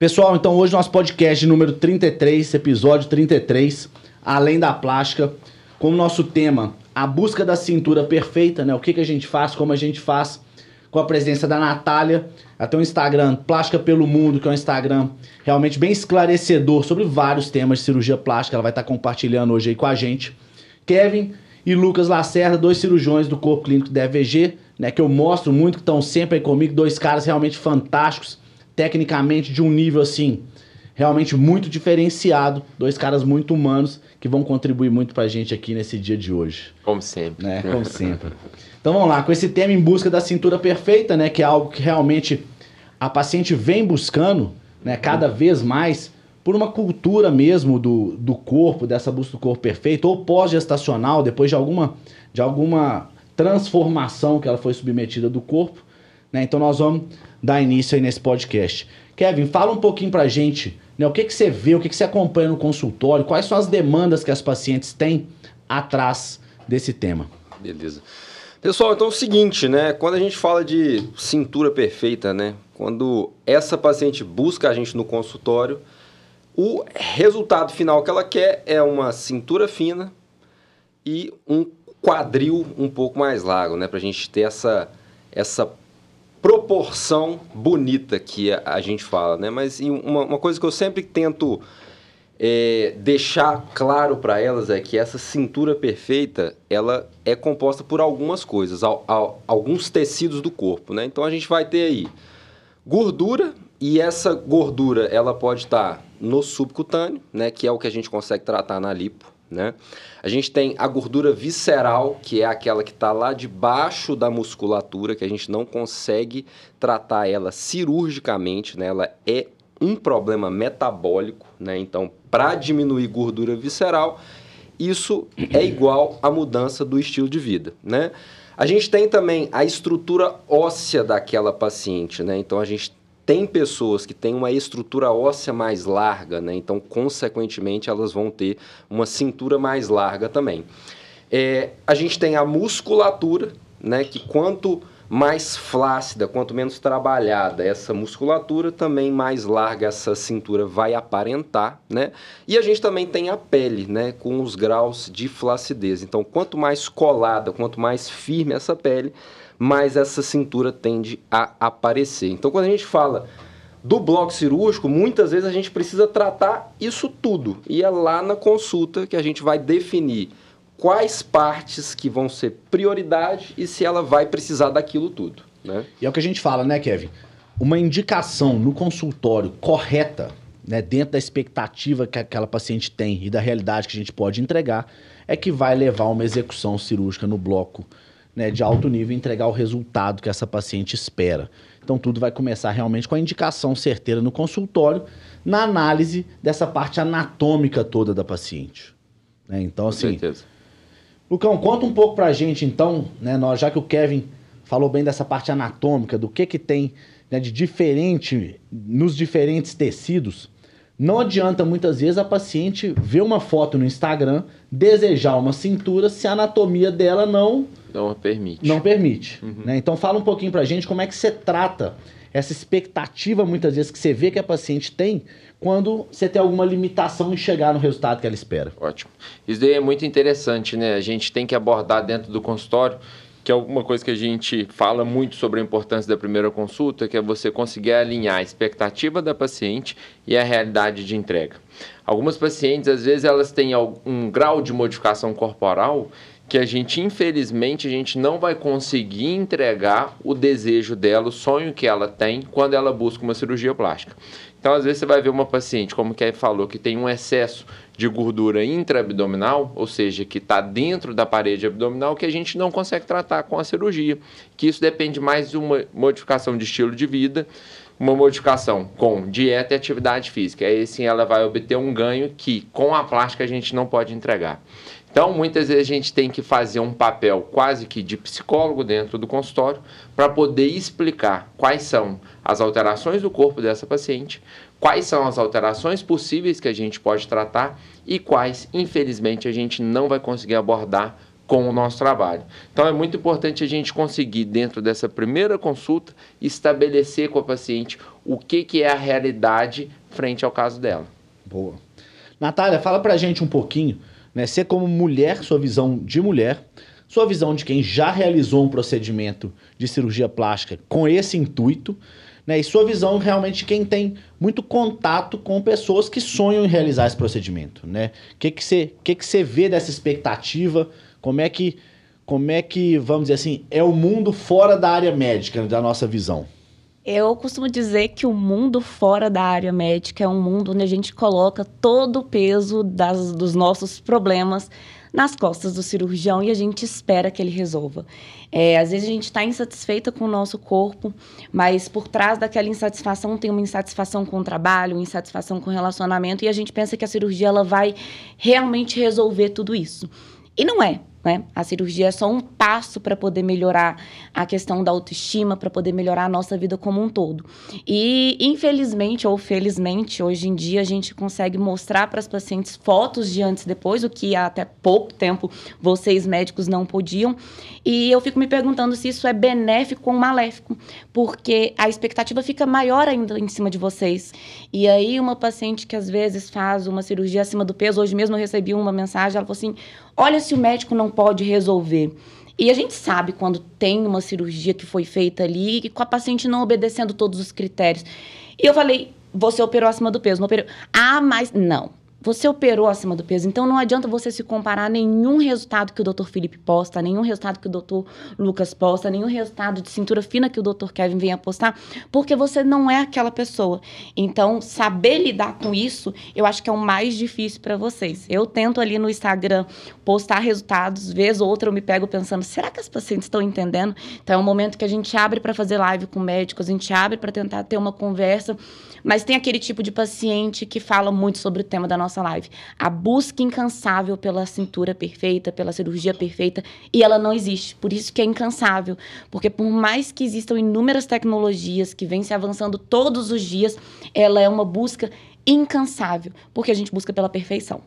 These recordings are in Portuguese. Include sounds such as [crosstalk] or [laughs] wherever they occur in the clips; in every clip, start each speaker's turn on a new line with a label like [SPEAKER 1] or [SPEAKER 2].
[SPEAKER 1] Pessoal, então hoje nosso podcast número 33, episódio 33, Além da Plástica, com o nosso tema, a busca da cintura perfeita, né? O que, que a gente faz, como a gente faz, com a presença da Natália, até o Instagram Plástica pelo Mundo, que é um Instagram realmente bem esclarecedor sobre vários temas de cirurgia plástica, ela vai estar compartilhando hoje aí com a gente. Kevin e Lucas Lacerda, dois cirurgiões do Corpo Clínico da EVG, né, que eu mostro muito, que estão sempre aí comigo, dois caras realmente fantásticos, tecnicamente de um nível assim, realmente muito diferenciado, dois caras muito humanos que vão contribuir muito pra gente aqui nesse dia de hoje.
[SPEAKER 2] Como sempre.
[SPEAKER 1] Né? Como sempre. Então vamos lá, com esse tema em busca da cintura perfeita, né, que é algo que realmente a paciente vem buscando, né, cada vez mais por uma cultura mesmo do, do corpo, dessa busca do corpo perfeito, ou pós-gestacional, depois de alguma, de alguma transformação que ela foi submetida do corpo. Né? Então nós vamos dar início aí nesse podcast. Kevin, fala um pouquinho pra gente, né? O que, que você vê, o que, que você acompanha no consultório, quais são as demandas que as pacientes têm atrás desse tema.
[SPEAKER 2] Beleza. Pessoal, então é o seguinte, né? Quando a gente fala de cintura perfeita, né? Quando essa paciente busca a gente no consultório, o resultado final que ela quer é uma cintura fina e um quadril um pouco mais largo, né? Para a gente ter essa, essa proporção bonita que a, a gente fala, né? Mas uma, uma, coisa que eu sempre tento é, deixar claro para elas é que essa cintura perfeita ela é composta por algumas coisas, al, al, alguns tecidos do corpo, né? Então a gente vai ter aí gordura e essa gordura ela pode estar tá no subcutâneo, né, que é o que a gente consegue tratar na lipo, né? A gente tem a gordura visceral, que é aquela que está lá debaixo da musculatura, que a gente não consegue tratar ela cirurgicamente, né? Ela é um problema metabólico, né? Então, para diminuir gordura visceral, isso é igual à mudança do estilo de vida, né? A gente tem também a estrutura óssea daquela paciente, né? Então, a gente tem pessoas que têm uma estrutura óssea mais larga, né? Então, consequentemente, elas vão ter uma cintura mais larga também. É, a gente tem a musculatura, né? Que quanto mais flácida, quanto menos trabalhada essa musculatura, também mais larga essa cintura vai aparentar, né? E a gente também tem a pele, né? Com os graus de flacidez. Então, quanto mais colada, quanto mais firme essa pele, mais essa cintura tende a aparecer. Então, quando a gente fala do bloco cirúrgico, muitas vezes a gente precisa tratar isso tudo. E é lá na consulta que a gente vai definir quais partes que vão ser prioridade e se ela vai precisar daquilo tudo. Né?
[SPEAKER 1] E é o que a gente fala, né, Kevin? Uma indicação no consultório correta, né, dentro da expectativa que aquela paciente tem e da realidade que a gente pode entregar, é que vai levar uma execução cirúrgica no bloco né, de alto nível entregar o resultado que essa paciente espera. Então tudo vai começar realmente com a indicação certeira no consultório, na análise dessa parte anatômica toda da paciente. Né? Então, assim. Com certeza. Lucão, conta um pouco pra gente, então, né, nós, já que o Kevin falou bem dessa parte anatômica, do que que tem né, de diferente nos diferentes tecidos. Não adianta muitas vezes a paciente ver uma foto no Instagram, desejar uma cintura, se a anatomia dela não
[SPEAKER 2] não permite.
[SPEAKER 1] Não permite. Uhum. Né? Então fala um pouquinho pra gente como é que você trata essa expectativa, muitas vezes, que você vê que a paciente tem quando você tem alguma limitação em chegar no resultado que ela espera.
[SPEAKER 2] Ótimo. Isso daí é muito interessante, né? A gente tem que abordar dentro do consultório, que é alguma coisa que a gente fala muito sobre a importância da primeira consulta, que é você conseguir alinhar a expectativa da paciente e a realidade de entrega. Algumas pacientes, às vezes, elas têm um grau de modificação corporal que a gente, infelizmente, a gente não vai conseguir entregar o desejo dela, o sonho que ela tem quando ela busca uma cirurgia plástica. Então, às vezes, você vai ver uma paciente, como que falou, que tem um excesso de gordura intraabdominal, ou seja, que está dentro da parede abdominal, que a gente não consegue tratar com a cirurgia. Que isso depende mais de uma modificação de estilo de vida, uma modificação com dieta e atividade física. Aí sim ela vai obter um ganho que com a plástica a gente não pode entregar. Então, muitas vezes a gente tem que fazer um papel quase que de psicólogo dentro do consultório para poder explicar quais são as alterações do corpo dessa paciente, quais são as alterações possíveis que a gente pode tratar e quais, infelizmente, a gente não vai conseguir abordar
[SPEAKER 3] com o nosso trabalho. Então é muito importante a gente conseguir, dentro dessa primeira consulta, estabelecer com a paciente o que, que é a realidade frente ao caso dela.
[SPEAKER 1] Boa. Natália, fala pra gente um pouquinho, né? Você como mulher, sua visão de mulher, sua visão de quem já realizou um procedimento de cirurgia plástica com esse intuito, né? E sua visão realmente de quem tem muito contato com pessoas que sonham em realizar esse procedimento, né? O que que você que que você vê dessa expectativa? Como é que como é que, vamos dizer assim, é o mundo fora da área médica, da nossa visão?
[SPEAKER 4] Eu costumo dizer que o mundo fora da área médica é um mundo onde a gente coloca todo o peso das, dos nossos problemas nas costas do cirurgião e a gente espera que ele resolva. É, às vezes a gente está insatisfeita com o nosso corpo, mas por trás daquela insatisfação tem uma insatisfação com o trabalho, uma insatisfação com o relacionamento e a gente pensa que a cirurgia ela vai realmente resolver tudo isso. E não é. Né? A cirurgia é só um passo para poder melhorar a questão da autoestima, para poder melhorar a nossa vida como um todo. E, infelizmente ou felizmente, hoje em dia a gente consegue mostrar para as pacientes fotos de antes e depois, o que há até pouco tempo vocês médicos não podiam. E eu fico me perguntando se isso é benéfico ou maléfico, porque a expectativa fica maior ainda em cima de vocês. E aí, uma paciente que às vezes faz uma cirurgia acima do peso, hoje mesmo eu recebi uma mensagem, ela falou assim: olha se o médico não pode resolver. E a gente sabe quando tem uma cirurgia que foi feita ali e com a paciente não obedecendo todos os critérios. E eu falei, você operou acima do peso, não operou. Ah, mas não. Você operou acima do peso, então não adianta você se comparar a nenhum resultado que o Dr. Felipe posta, nenhum resultado que o Dr. Lucas posta, nenhum resultado de cintura fina que o Dr. Kevin venha postar, porque você não é aquela pessoa. Então, saber lidar com isso, eu acho que é o mais difícil para vocês. Eu tento ali no Instagram postar resultados, vez ou outra eu me pego pensando, será que as pacientes estão entendendo? Então, é um momento que a gente abre para fazer live com médicos, a gente abre para tentar ter uma conversa, mas tem aquele tipo de paciente que fala muito sobre o tema da nossa live. A busca incansável pela cintura perfeita, pela cirurgia perfeita, e ela não existe. Por isso que é incansável. Porque por mais que existam inúmeras tecnologias que vêm se avançando todos os dias, ela é uma busca incansável, porque a gente busca pela perfeição.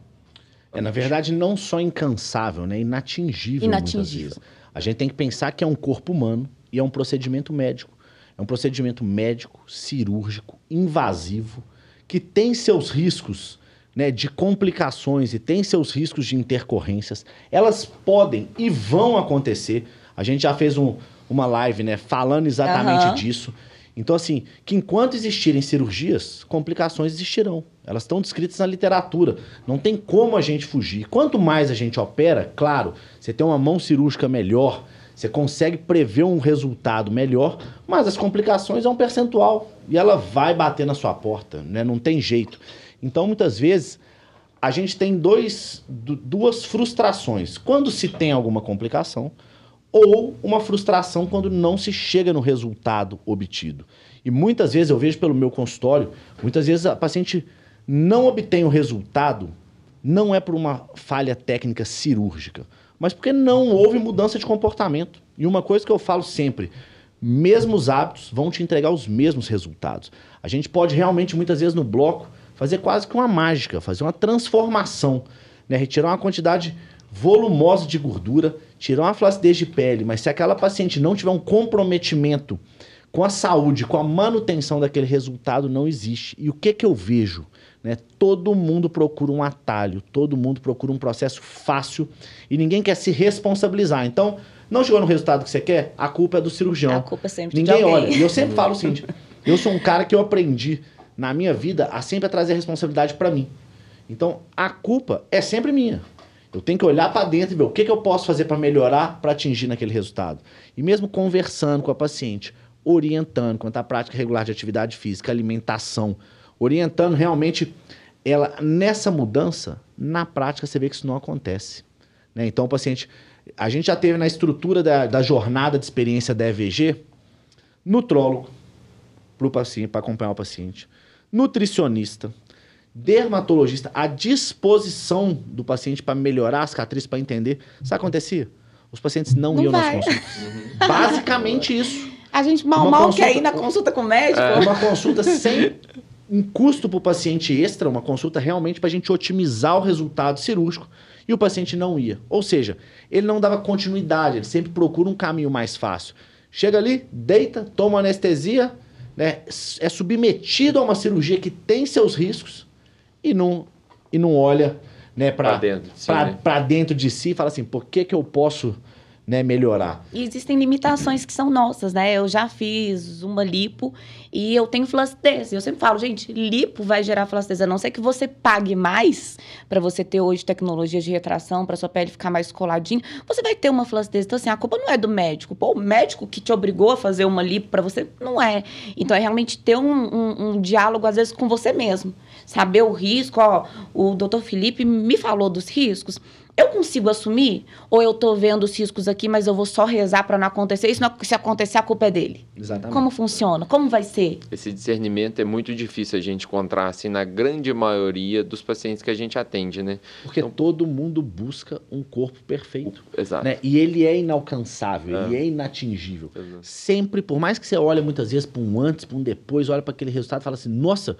[SPEAKER 1] É, na verdade, não só incansável, né? Inatingível.
[SPEAKER 4] Inatingível.
[SPEAKER 1] A gente tem que pensar que é um corpo humano e é um procedimento médico. É um procedimento médico, cirúrgico, invasivo, que tem seus riscos né, de complicações e tem seus riscos de intercorrências, elas podem e vão acontecer. A gente já fez um, uma live né, falando exatamente uhum. disso. Então, assim, que enquanto existirem cirurgias, complicações existirão. Elas estão descritas na literatura. Não tem como a gente fugir. Quanto mais a gente opera, claro, você tem uma mão cirúrgica melhor, você consegue prever um resultado melhor, mas as complicações é um percentual e ela vai bater na sua porta, né? Não tem jeito. Então, muitas vezes, a gente tem dois, duas frustrações. Quando se tem alguma complicação, ou uma frustração quando não se chega no resultado obtido. E muitas vezes eu vejo pelo meu consultório, muitas vezes a paciente não obtém o resultado, não é por uma falha técnica cirúrgica, mas porque não houve mudança de comportamento. E uma coisa que eu falo sempre, mesmos hábitos vão te entregar os mesmos resultados. A gente pode realmente, muitas vezes no bloco, fazer quase que uma mágica, fazer uma transformação, né? retirar uma quantidade volumosa de gordura, tirar uma flacidez de pele, mas se aquela paciente não tiver um comprometimento com a saúde, com a manutenção daquele resultado, não existe. E o que que eu vejo? Né? Todo mundo procura um atalho, todo mundo procura um processo fácil e ninguém quer se responsabilizar. Então, não chegou no resultado que você quer, a culpa é do cirurgião.
[SPEAKER 4] A culpa é sempre
[SPEAKER 1] Ninguém
[SPEAKER 4] de
[SPEAKER 1] olha. E eu sempre falo o seguinte: eu sou um cara que eu aprendi na minha vida a sempre trazer a responsabilidade para mim. Então, a culpa é sempre minha. Eu tenho que olhar para dentro e ver o que, que eu posso fazer para melhorar, para atingir naquele resultado. E mesmo conversando com a paciente, orientando quanto à prática regular de atividade física, alimentação, orientando realmente ela nessa mudança, na prática você vê que isso não acontece. Né? Então, o paciente. A gente já teve na estrutura da, da jornada de experiência da EVG, nutrólogo para o paciente, para acompanhar o paciente nutricionista, dermatologista à disposição do paciente para melhorar a cicatriz, para entender. Sabe o que acontecia? Os pacientes não, não iam vai. nas consultas. [laughs] Basicamente isso.
[SPEAKER 4] A gente mal, mal consulta, quer ir na consulta com o médico. É.
[SPEAKER 1] Uma consulta sem um custo para o paciente extra, uma consulta realmente para a gente otimizar o resultado cirúrgico. E o paciente não ia. Ou seja, ele não dava continuidade, ele sempre procura um caminho mais fácil. Chega ali, deita, toma anestesia, né, é submetido a uma cirurgia que tem seus riscos e não, e não olha né, para
[SPEAKER 3] dentro, de si,
[SPEAKER 1] pra,
[SPEAKER 3] né?
[SPEAKER 1] dentro de si e fala assim, por que, que eu posso né, melhorar?
[SPEAKER 4] E existem limitações que são nossas, né? Eu já fiz uma lipo e eu tenho flacidez. Eu sempre falo, gente, lipo vai gerar flacidez. A não ser que você pague mais para você ter hoje tecnologias de retração, para sua pele ficar mais coladinha, você vai ter uma flacidez. Então, assim, a culpa não é do médico. Pô, o médico que te obrigou a fazer uma lipo para você, não é. Então, é realmente ter um, um, um diálogo, às vezes, com você mesmo. Saber o risco. Ó, o doutor Felipe me falou dos riscos. Eu consigo assumir? Ou eu tô vendo os riscos aqui, mas eu vou só rezar para não acontecer? Isso não, se acontecer, a culpa é dele.
[SPEAKER 1] Exatamente.
[SPEAKER 4] Como funciona? Como vai ser?
[SPEAKER 3] Esse discernimento é muito difícil a gente encontrar, assim, na grande maioria dos pacientes que a gente atende, né?
[SPEAKER 1] Porque todo mundo busca um corpo perfeito.
[SPEAKER 3] Exato.
[SPEAKER 1] né? E ele é inalcançável,
[SPEAKER 3] É.
[SPEAKER 1] ele é inatingível.
[SPEAKER 3] Exato.
[SPEAKER 1] Sempre, por mais que você olhe muitas vezes para um antes, para um depois, olha para aquele resultado e fala assim: nossa,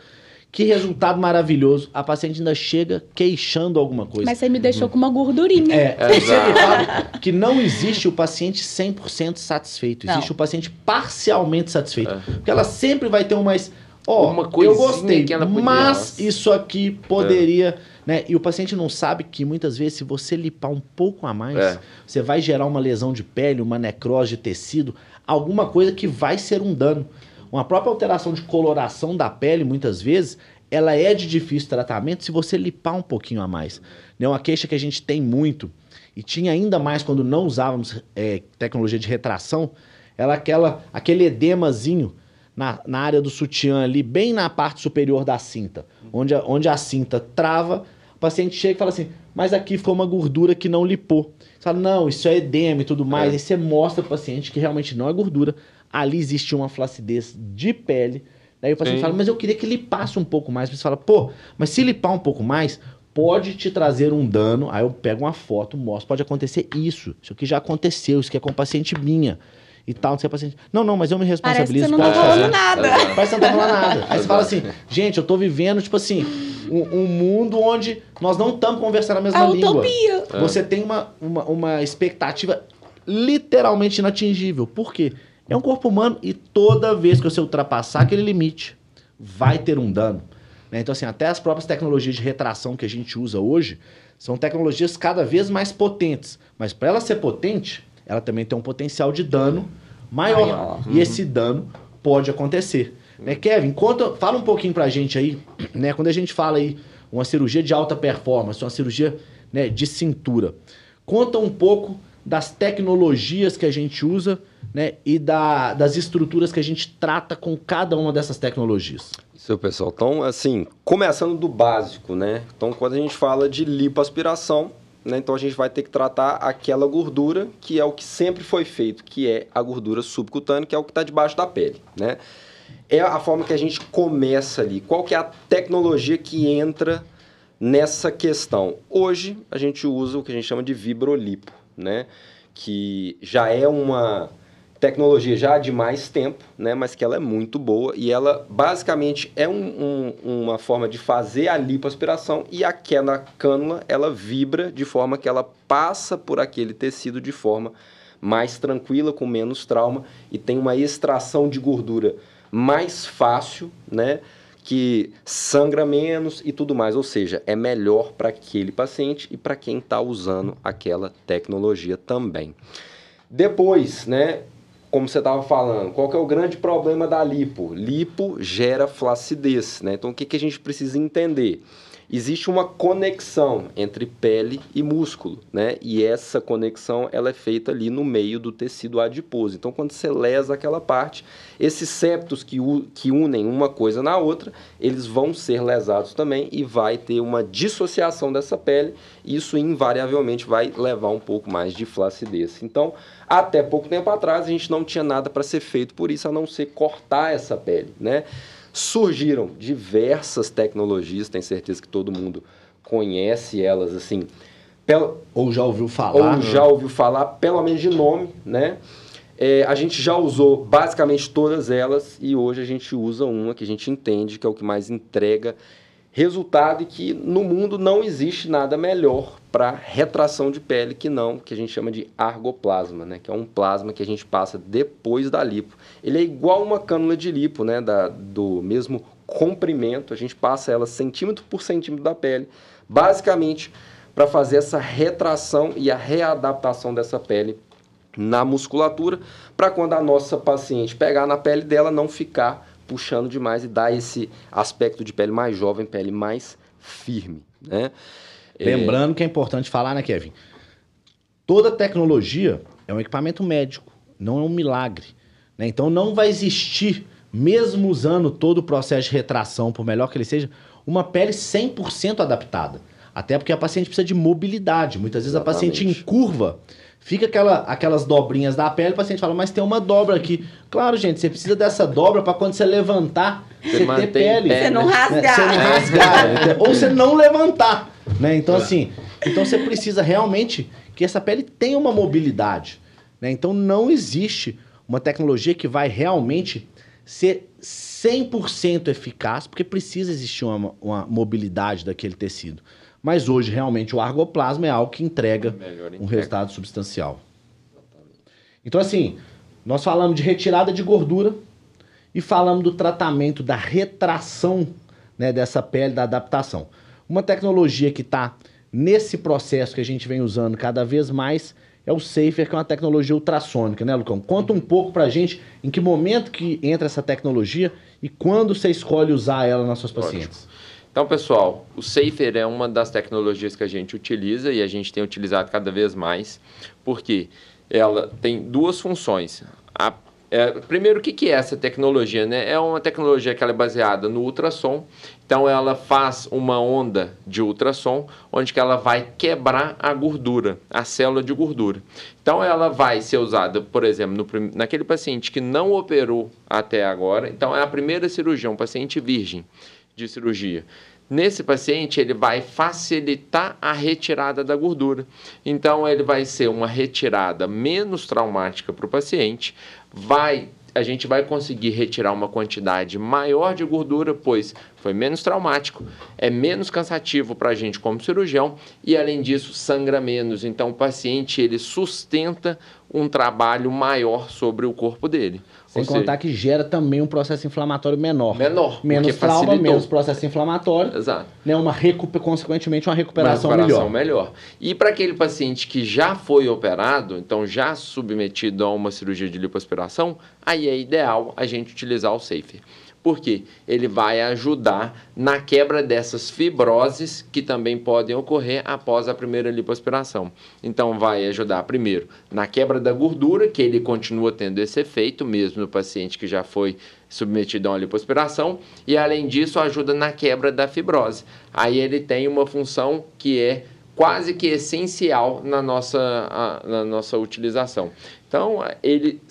[SPEAKER 1] que resultado maravilhoso. A paciente ainda chega queixando alguma coisa.
[SPEAKER 4] Mas você me deixou com uma gordurinha.
[SPEAKER 1] É,
[SPEAKER 3] É,
[SPEAKER 1] eu sempre falo que não existe o paciente 100% satisfeito.
[SPEAKER 4] Não.
[SPEAKER 1] Existe o paciente parcialmente satisfeito.
[SPEAKER 3] É.
[SPEAKER 1] Porque ela sempre vai ter um mais. Ó,
[SPEAKER 3] Uma
[SPEAKER 1] eu
[SPEAKER 3] coisinha
[SPEAKER 1] gostei,
[SPEAKER 3] que ela podia-
[SPEAKER 1] mas isso aqui poderia. Né? E o paciente não sabe que muitas vezes, se você lipar um pouco a mais,
[SPEAKER 3] É.
[SPEAKER 1] você vai gerar uma lesão de pele, uma necrose de tecido, alguma coisa que vai ser um dano. Uma própria alteração de coloração da pele, muitas vezes, ela é de difícil tratamento se você lipar um pouquinho a mais. Né? Uma queixa que a gente tem muito, e tinha ainda mais quando não usávamos é, tecnologia de retração, era aquela, aquele edemazinho na, na área do sutiã ali, bem na parte superior da cinta, onde a, onde a cinta trava, o paciente chega e fala assim, mas aqui ficou uma gordura que não lipou. Você fala, não, isso é edema e tudo mais.
[SPEAKER 3] É.
[SPEAKER 1] Aí você mostra pro paciente que realmente não é gordura, ali existe uma flacidez de pele. Daí o paciente
[SPEAKER 3] Sim.
[SPEAKER 1] fala, mas eu queria que lipasse um pouco mais. Você fala, pô, mas se lipar um pouco mais, pode te trazer um dano. Aí eu pego uma foto, mostro, pode acontecer isso. Isso aqui já aconteceu, isso aqui é com paciente minha. E tal, não sei, paciente. Não, não, mas eu me
[SPEAKER 4] Parece que
[SPEAKER 1] responsabilizo.
[SPEAKER 4] você não tá falando
[SPEAKER 1] fazer.
[SPEAKER 4] nada.
[SPEAKER 1] Parece que você não tá falando nada. Aí você fala assim, gente, eu tô vivendo, tipo assim, um, um mundo onde nós não estamos conversando a mesma
[SPEAKER 4] A
[SPEAKER 1] língua.
[SPEAKER 4] utopia.
[SPEAKER 3] É.
[SPEAKER 1] Você tem uma, uma, uma expectativa literalmente inatingível. Por quê? É um corpo humano e toda vez que você ultrapassar aquele limite, vai ter um dano. né? Então, assim, até as próprias tecnologias de retração que a gente usa hoje são tecnologias cada vez mais potentes. Mas para ela ser potente, ela também tem um potencial de dano maior.
[SPEAKER 4] Maior.
[SPEAKER 1] E esse dano pode acontecer. Né, Kevin, conta, fala um pouquinho pra gente aí, né? Quando a gente fala aí uma cirurgia de alta performance, uma cirurgia né, de cintura, conta um pouco das tecnologias que a gente usa, né? E da, das estruturas que a gente trata com cada uma dessas tecnologias.
[SPEAKER 2] Seu pessoal, então, assim, começando do básico, né? Então, quando a gente fala de lipoaspiração, né? Então, a gente vai ter que tratar aquela gordura que é o que sempre foi feito, que é a gordura subcutânea, que é o que está debaixo da pele, né? É a forma que a gente começa ali. Qual que é a tecnologia que entra nessa questão? Hoje, a gente usa o que a gente chama de vibrolipo, né? Que já é uma tecnologia já de mais tempo, né, mas que ela é muito boa e ela basicamente é um- um- uma forma de fazer a lipoaspiração e aquela cânula ela vibra de forma que ela passa por aquele tecido de forma mais tranquila, com menos trauma e tem uma extração de gordura mais fácil, né, que sangra menos e tudo mais, ou seja, é melhor para aquele paciente e para quem está usando aquela tecnologia também. Depois, né, como você estava falando, qual que é o grande problema da lipo? Lipo gera flacidez, né? Então o que, que a gente precisa entender? Existe uma conexão entre pele e músculo, né? E essa conexão ela é feita ali no meio do tecido adiposo. Então quando você lesa aquela parte, esses septos que, que unem uma coisa na outra, eles vão ser lesados também e vai ter uma dissociação dessa pele. E isso invariavelmente vai levar um pouco mais de flacidez. Então, até pouco tempo atrás, a gente não tinha nada para ser feito por isso, a não ser cortar essa pele, né? Surgiram diversas tecnologias, tenho certeza que todo mundo conhece elas, assim,
[SPEAKER 1] Ou já ouviu falar?
[SPEAKER 2] ou já ouviu falar, pelo menos de nome, né? É, a gente já usou basicamente todas elas e hoje a gente usa uma que a gente entende que é o que mais entrega Resultado é que no mundo não existe nada melhor para retração de pele que não, que a gente chama de argoplasma, né? Que é um plasma que a gente passa depois da lipo. Ele é igual uma cânula de lipo, né? Da, do mesmo comprimento, a gente passa ela centímetro por centímetro da pele, basicamente para fazer essa retração e a readaptação dessa pele na musculatura, para quando a nossa paciente pegar na pele dela não ficar puxando demais e dar esse aspecto de pele mais jovem, pele mais firme, né?
[SPEAKER 1] É, Lembrando é... que é importante falar, né, Kevin? Toda tecnologia é um equipamento médico, não é um milagre. Né? Então não vai existir, mesmo usando todo o processo de retração, por melhor que ele seja, uma pele 100% adaptada. Até porque a paciente precisa de mobilidade. Muitas vezes Exatamente. a paciente em curva Fica aquela, aquelas dobrinhas da pele, o paciente fala, mas tem uma dobra aqui. Claro, gente, você precisa dessa dobra para quando você levantar, você, você ter pele.
[SPEAKER 4] Você não rasgar.
[SPEAKER 1] Né? Você não rasgar. É. ou você não levantar. Né? Então, assim, então você precisa realmente que essa pele tenha uma mobilidade. Né? Então não existe uma tecnologia que vai realmente ser 100% eficaz, porque precisa existir uma, uma mobilidade daquele tecido. Mas hoje, realmente, o argoplasma é algo que entrega um resultado substancial. Então, assim, nós falamos de retirada de gordura e falamos do tratamento da retração né, dessa pele, da adaptação. Uma tecnologia que está nesse processo que a gente vem usando cada vez mais é o Safer, que é uma tecnologia ultrassônica, né, Lucão? Conta um pouco pra gente em que momento que entra essa tecnologia e quando você escolhe usar ela nas suas pacientes.
[SPEAKER 3] Então, pessoal, o Safer é uma das tecnologias que a gente utiliza e a gente tem utilizado cada vez mais, porque ela tem duas funções. A, é, primeiro, o que, que é essa tecnologia? Né? É uma tecnologia que é baseada no ultrassom, então ela faz uma onda de ultrassom, onde que ela vai quebrar a gordura, a célula de gordura. Então ela vai ser usada, por exemplo, no, naquele paciente que não operou até agora, então é a primeira cirurgia, um paciente virgem de cirurgia. Nesse paciente, ele vai facilitar a retirada da gordura. Então, ele vai ser uma retirada menos traumática para o paciente, vai a gente vai conseguir retirar uma quantidade maior de gordura, pois foi menos traumático, é menos cansativo para a gente como cirurgião e além disso sangra menos. Então o paciente ele sustenta um trabalho maior sobre o corpo dele.
[SPEAKER 1] Sem Ou contar seja, que gera também um processo inflamatório menor.
[SPEAKER 3] Menor.
[SPEAKER 1] Menos trauma, facilitou. menos processo inflamatório.
[SPEAKER 3] Exato.
[SPEAKER 1] Né, uma recuper, consequentemente, uma recuperação, uma recuperação
[SPEAKER 3] melhor. melhor. E para aquele paciente que já foi operado, então já submetido a uma cirurgia de lipoaspiração, aí é ideal a gente utilizar o Safer. Porque ele vai ajudar na quebra dessas fibroses que também podem ocorrer após a primeira lipoaspiração. Então, vai ajudar primeiro na quebra da gordura, que ele continua tendo esse efeito, mesmo no paciente que já foi submetido a uma lipoaspiração, e além disso, ajuda na quebra da fibrose. Aí ele tem uma função que é quase que essencial na nossa, na nossa utilização. Então, ele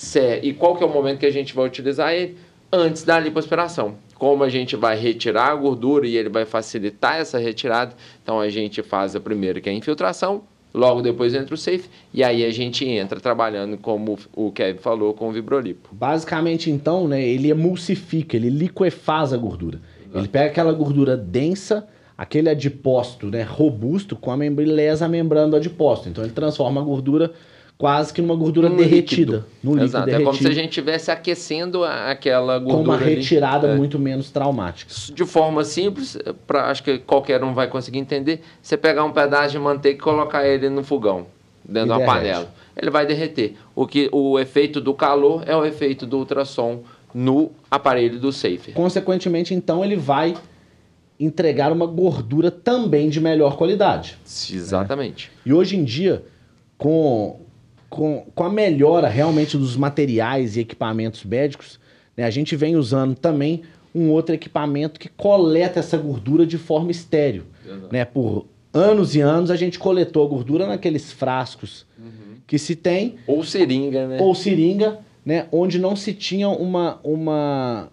[SPEAKER 3] e qual que é o momento que a gente vai utilizar ele? Antes da lipoaspiração. Como a gente vai retirar a gordura e ele vai facilitar essa retirada, então a gente faz a primeira que é a infiltração, logo depois entra o safe e aí a gente entra trabalhando como o Kevin falou com o vibrolipo.
[SPEAKER 1] Basicamente então, né, ele emulsifica, ele liquefaz a gordura. Ele pega aquela gordura densa, aquele adipócito, né, robusto com a membrana lesa a membrana do adipócito. Então ele transforma a gordura quase que numa gordura um derretida. Líquido.
[SPEAKER 3] No líquido Exato. Derretido, é como se a gente estivesse aquecendo aquela gordura.
[SPEAKER 1] Com uma retirada ali. muito menos traumática.
[SPEAKER 3] De forma simples, pra, acho que qualquer um vai conseguir entender. Você pegar um pedaço de manteiga e colocar ele no fogão, dentro de uma panela. Ele vai derreter. O, que, o efeito do calor é o efeito do ultrassom no aparelho do Safer.
[SPEAKER 1] Consequentemente, então, ele vai entregar uma gordura também de melhor qualidade.
[SPEAKER 3] Exatamente.
[SPEAKER 1] Né? E hoje em dia, com com, com a melhora realmente dos materiais e equipamentos médicos, né, a gente vem usando também um outro equipamento que coleta essa gordura de forma estéreo. Né? Por anos e anos a gente coletou a gordura naqueles frascos uhum. que se tem.
[SPEAKER 3] Ou seringa, né?
[SPEAKER 1] Ou seringa, né? Onde não se tinha uma, uma,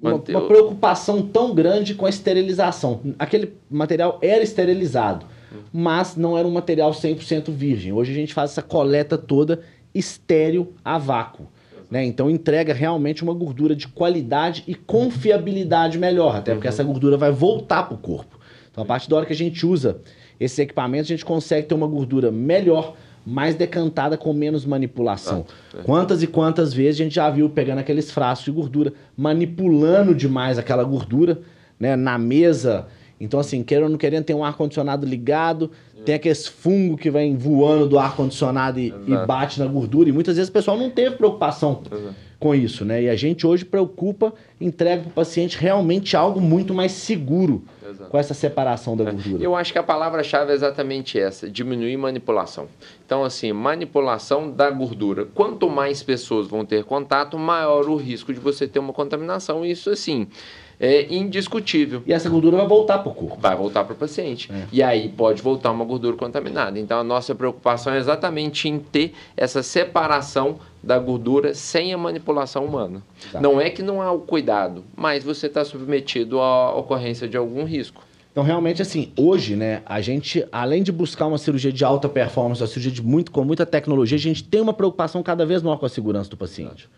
[SPEAKER 1] uma, uma preocupação tão grande com a esterilização. Aquele material era esterilizado mas não era um material 100% virgem. Hoje a gente faz essa coleta toda estéreo a vácuo. Né? Então entrega realmente uma gordura de qualidade e confiabilidade melhor, até porque essa gordura vai voltar para o corpo. Então, a partir da hora que a gente usa esses equipamentos, a gente consegue ter uma gordura melhor, mais decantada, com menos manipulação.
[SPEAKER 3] Ah, é.
[SPEAKER 1] Quantas e quantas vezes a gente já viu pegando aqueles frascos de gordura, manipulando demais aquela gordura né, na mesa. Então, assim, querendo ou não querendo, tem um ar-condicionado ligado, tem aqueles fungo que vem voando do ar-condicionado e, e bate na gordura. E muitas vezes o pessoal não teve preocupação
[SPEAKER 3] Exato.
[SPEAKER 1] com isso, né? E a gente hoje preocupa, entrega para o paciente realmente algo muito mais seguro
[SPEAKER 3] Exato.
[SPEAKER 1] com essa separação da gordura.
[SPEAKER 3] Eu acho que a palavra-chave é exatamente essa: diminuir manipulação. Então, assim, manipulação da gordura. Quanto mais pessoas vão ter contato, maior o risco de você ter uma contaminação. Isso, assim, é indiscutível.
[SPEAKER 1] E essa gordura vai voltar para o corpo.
[SPEAKER 3] Vai voltar para o paciente.
[SPEAKER 1] É.
[SPEAKER 3] E aí pode voltar uma gordura contaminada. Então, a nossa preocupação é exatamente em ter essa separação da gordura sem a manipulação humana.
[SPEAKER 1] Tá.
[SPEAKER 3] Não é que não há o cuidado, mas você está submetido à ocorrência de algum risco.
[SPEAKER 1] Então, realmente, assim, hoje, né, a gente, além de buscar uma cirurgia de alta performance, uma cirurgia de muito, com muita tecnologia, a gente tem uma preocupação cada vez maior com a segurança do paciente.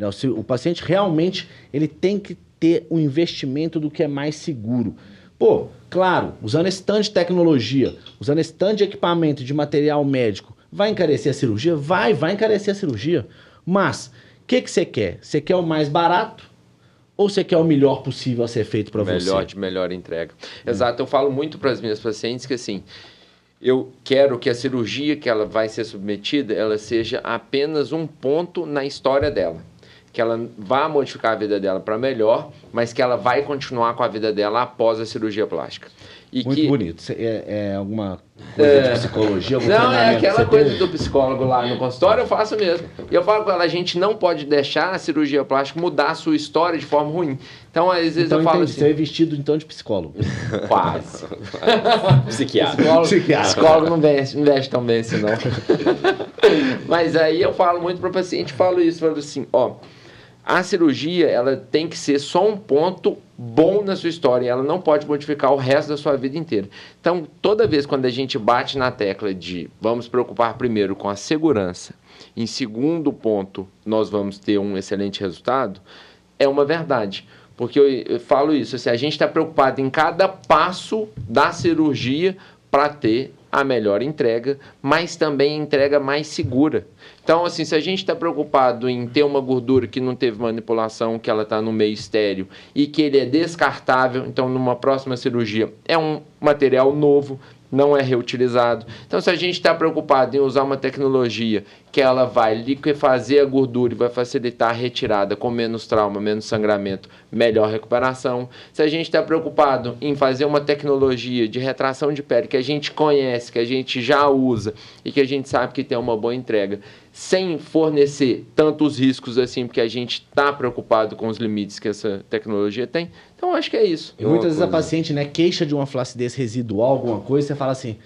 [SPEAKER 1] Né, o, ci- o paciente realmente, ele tem que ter um investimento do que é mais seguro. Pô, claro, usando esse tanto de tecnologia, usando esse tanto de equipamento, de material médico, vai encarecer a cirurgia? Vai, vai encarecer a cirurgia. Mas, o que, que você quer? Você quer o mais barato? Ou você quer o melhor possível a ser feito para você?
[SPEAKER 3] melhor de melhor entrega. Exato, eu falo muito para as minhas pacientes que assim, eu quero que a cirurgia que ela vai ser submetida, ela seja apenas um ponto na história dela. Que ela vá modificar a vida dela para melhor, mas que ela vai continuar com a vida dela após a cirurgia plástica. E
[SPEAKER 1] Muito
[SPEAKER 3] que
[SPEAKER 1] bonito. É, é alguma coisa de psicologia? Algum
[SPEAKER 3] não, é aquela coisa
[SPEAKER 1] tem?
[SPEAKER 3] do psicólogo lá no consultório, eu faço mesmo. E eu falo com ela, a gente não pode deixar a cirurgia plástica mudar a sua história de forma ruim. Então, às vezes
[SPEAKER 1] Então,
[SPEAKER 3] eu falo
[SPEAKER 1] entendi. Você é
[SPEAKER 3] assim,
[SPEAKER 1] vestido então de psicólogo. [laughs]
[SPEAKER 3] quase. [laughs]
[SPEAKER 2] Psiquiatra.
[SPEAKER 3] Psicólogo,
[SPEAKER 1] Psiquiatra.
[SPEAKER 3] psicólogo não veste, não veste tão bem assim, não. [laughs] Mas aí eu falo muito para o paciente, falo isso, falo assim, ó, a cirurgia, ela tem que ser só um ponto bom na sua história, ela não pode modificar o resto da sua vida inteira. Então, toda vez quando a gente bate na tecla de vamos preocupar primeiro com a segurança, em segundo ponto, nós vamos ter um excelente resultado, é uma verdade. Porque eu, eu falo isso, assim, a gente está preocupado em cada passo da cirurgia para ter a melhor entrega, mas também entrega mais segura. Então, assim, se a gente está preocupado em ter uma gordura que não teve manipulação, que ela está no meio estéreo e que ele é descartável, então numa próxima cirurgia é um material novo, não é reutilizado. Então, se a gente está preocupado em usar uma tecnologia que ela vai liquefazer a gordura e vai facilitar a retirada com menos trauma, menos sangramento, melhor recuperação. Se a gente está preocupado em fazer uma tecnologia de retração de pele que a gente conhece, que a gente já usa e que a gente sabe que tem uma boa entrega, sem fornecer tantos riscos assim, porque a gente está preocupado com os limites que essa tecnologia tem. Então, acho que é isso.
[SPEAKER 1] E muitas vezes a paciente né, queixa de uma flacidez residual, alguma coisa, você fala assim: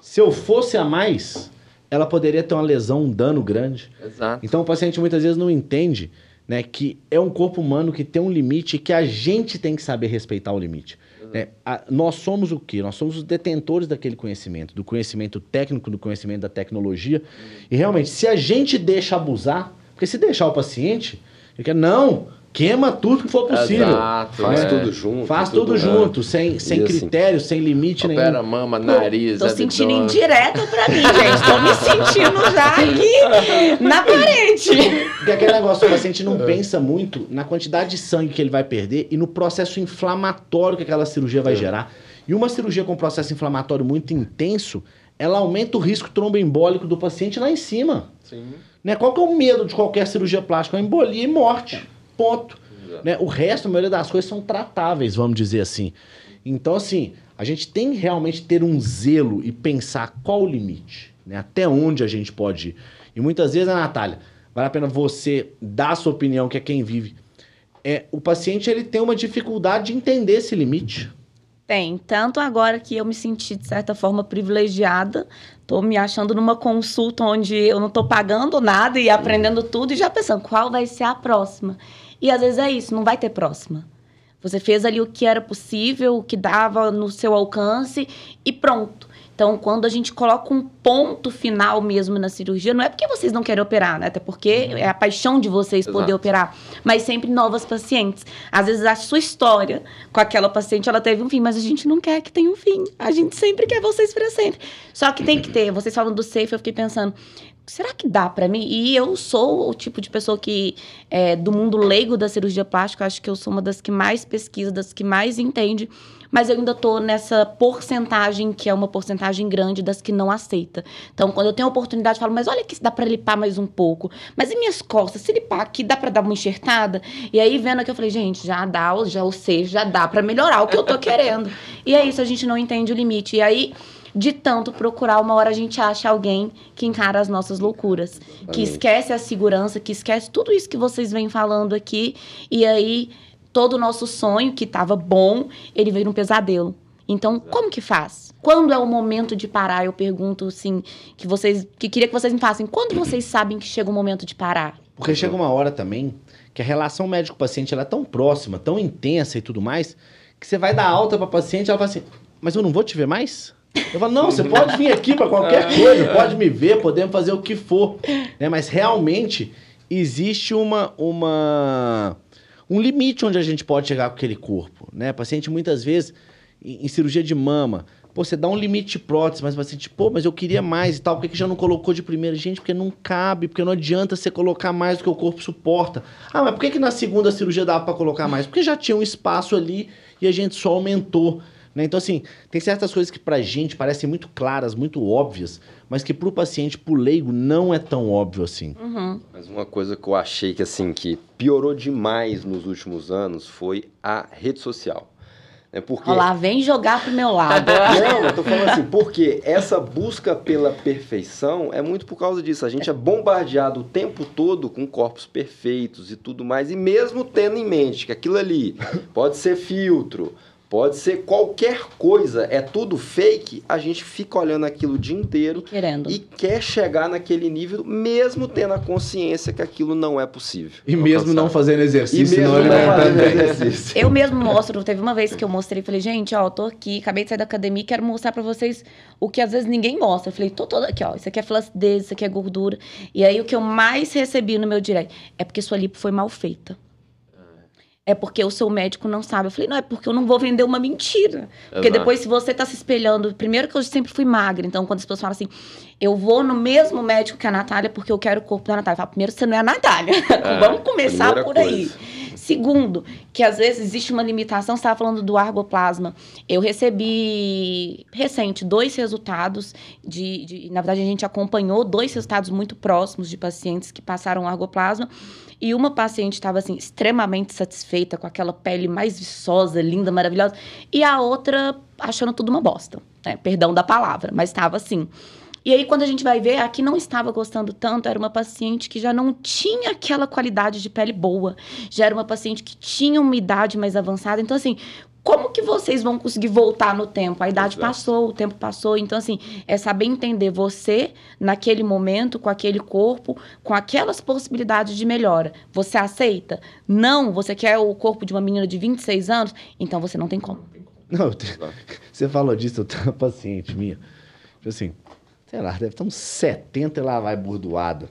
[SPEAKER 1] se eu fosse a mais, ela poderia ter uma lesão, um dano grande.
[SPEAKER 3] Exato.
[SPEAKER 1] Então o paciente muitas vezes não entende né, que é um corpo humano que tem um limite e que a gente tem que saber respeitar o limite. Né? A- nós somos o quê? Nós somos os detentores daquele conhecimento, do conhecimento técnico, do conhecimento da tecnologia. E realmente, se a gente deixa abusar, porque se deixar o paciente, ele quer, não, queima tudo que for possível.
[SPEAKER 3] Exato.
[SPEAKER 2] Faz
[SPEAKER 3] é.
[SPEAKER 2] tudo junto.
[SPEAKER 1] Faz tudo junto, sem, sem
[SPEAKER 2] E assim,
[SPEAKER 1] critério, sem limite
[SPEAKER 3] Opera
[SPEAKER 1] nenhum.
[SPEAKER 3] mama, nariz,
[SPEAKER 4] Tô sentindo
[SPEAKER 3] abdômen.
[SPEAKER 4] indireta pra mim, gente. Tô me sentindo já aqui na parede.
[SPEAKER 1] Porque aquele negócio, o paciente não pensa muito na quantidade de sangue que ele vai perder e no processo inflamatório que aquela cirurgia vai gerar. E uma cirurgia com processo inflamatório muito intenso, ela aumenta o risco tromboembólico do paciente lá em cima.
[SPEAKER 3] Sim.
[SPEAKER 1] Né? Qual que é o medo de qualquer cirurgia plástica? É embolia e morte. Ponto. Né? O resto, a maioria das coisas são tratáveis, vamos dizer assim. Então, assim, a gente tem que realmente ter um zelo e pensar qual o limite, né? Até onde a gente pode ir. E muitas vezes, né, Natália, vale a pena você dar a sua opinião, que é quem vive. É, o paciente ele tem uma dificuldade de entender esse limite.
[SPEAKER 4] Tem. Tanto agora que eu me senti, de certa forma, privilegiada. Tô me achando numa consulta onde eu não tô pagando nada e aprendendo tudo e já pensando qual vai ser a próxima. E às vezes é isso, não vai ter próxima. Você fez ali o que era possível, o que dava no seu alcance e pronto. Então, quando a gente coloca um ponto final mesmo na cirurgia, não é porque vocês não querem operar, né? Até porque uhum. é a paixão de vocês Exato. poder operar, mas sempre novas pacientes. Às vezes a sua história com aquela paciente, ela teve um fim, mas a gente não quer que tenha um fim. A gente sempre quer vocês para sempre. Só que tem que ter. Vocês falam do safe, eu fiquei pensando, será que dá para mim? E eu sou o tipo de pessoa que, é, do mundo leigo da cirurgia plástica, acho que eu sou uma das que mais pesquisa, das que mais entende, mas eu ainda tô nessa porcentagem, que é uma porcentagem grande das que não aceita. Então, quando eu tenho a oportunidade, eu falo, mas olha que dá para limpar mais um pouco. Mas e minhas costas? Se limpar aqui, dá para dar uma enxertada? E aí, vendo aqui, eu falei, gente, já dá, já ou seja, já dá para melhorar o que eu tô querendo. E é isso, a gente não entende o limite. E aí de tanto procurar, uma hora a gente acha alguém que encara as nossas loucuras, que esquece a segurança, que esquece tudo isso que vocês vêm falando aqui, e aí todo o nosso sonho, que estava bom, ele veio um pesadelo. Então, como que faz? Quando é o momento de parar? Eu pergunto assim, que vocês, que queria que vocês me façam. Quando vocês sabem que chega o momento de parar?
[SPEAKER 1] Porque chega uma hora também que a relação médico-paciente ela é tão próxima, tão intensa e tudo mais, que você vai dar alta para paciente, ela fala assim: "Mas eu não vou te ver mais?" Eu falo, não, você pode vir aqui para qualquer [laughs] é. coisa, pode me ver, podemos fazer o que for. Né? Mas realmente existe uma, uma, um limite onde a gente pode chegar com aquele corpo. Né? O paciente muitas vezes, em, em cirurgia de mama, pô, você dá um limite de prótese, mas o paciente, pô, mas eu queria mais e tal, por que, que já não colocou de primeira? Gente, porque não cabe, porque não adianta você colocar mais do que o corpo suporta. Ah, mas por que, que na segunda cirurgia dava para colocar mais? Porque já tinha um espaço ali e a gente só aumentou. Né? Então, assim, tem certas coisas que pra gente parecem muito claras, muito óbvias, mas que pro paciente, pro leigo, não é tão óbvio assim.
[SPEAKER 2] Uhum. Mas uma coisa que eu achei que, assim, que piorou demais nos últimos anos foi a rede social.
[SPEAKER 4] É porque... Olha lá, vem jogar pro meu lado. [laughs]
[SPEAKER 2] Não, eu tô falando assim, porque essa busca pela perfeição é muito por causa disso. A gente é bombardeado o tempo todo com corpos perfeitos e tudo mais, e mesmo tendo em mente que aquilo ali pode ser filtro, Pode ser qualquer coisa, é tudo fake, a gente fica olhando aquilo o dia inteiro
[SPEAKER 4] Querendo.
[SPEAKER 2] e quer chegar naquele nível, mesmo tendo a consciência que aquilo não é possível.
[SPEAKER 1] E mesmo não fazendo exercício,
[SPEAKER 2] e mesmo não, não fazendo
[SPEAKER 4] exercício. Eu mesmo mostro, teve uma vez que eu mostrei, falei, gente, ó, tô aqui, acabei de sair da academia, quero mostrar para vocês o que às vezes ninguém mostra. Eu falei, tô toda aqui, ó, isso aqui é flacidez, isso aqui é gordura. E aí o que eu mais recebi no meu direct é porque sua lipo foi mal feita é porque o seu médico não sabe. Eu falei, não, é porque eu não vou vender uma mentira. Porque Exato. depois, se você está se espelhando. Primeiro, que eu sempre fui magra. Então, quando as pessoas falam assim, eu vou no mesmo médico que a Natália porque eu quero o corpo da Natália. Eu falo, primeiro, você não é a Natália. [laughs] É, Vamos começar por aí. Segundo, que às vezes existe uma limitação. Você estava falando do argoplasma. Eu recebi recente dois resultados de, de. Na verdade, a gente acompanhou dois resultados muito próximos de pacientes que passaram argoplasma. E uma paciente estava assim extremamente satisfeita com aquela pele mais viçosa, linda, maravilhosa, e a outra achando tudo uma bosta, né? Perdão da palavra, mas estava assim. E aí, quando a gente vai ver, a que não estava gostando tanto era uma paciente que já não tinha aquela qualidade de pele boa. Já era uma paciente que tinha uma idade mais avançada. Então, assim, como que vocês vão conseguir voltar no tempo? A idade Exato. passou, o tempo passou. Então, assim, é saber entender você naquele momento, com aquele corpo, com aquelas possibilidades de melhora. Você aceita? Não, você quer o corpo de uma menina de 26 anos? Então você não tem como.
[SPEAKER 1] Não, [laughs] você falou disso, eu tenho uma paciente minha. Tipo assim, sei lá, deve ter uns 70 e lá vai burdoada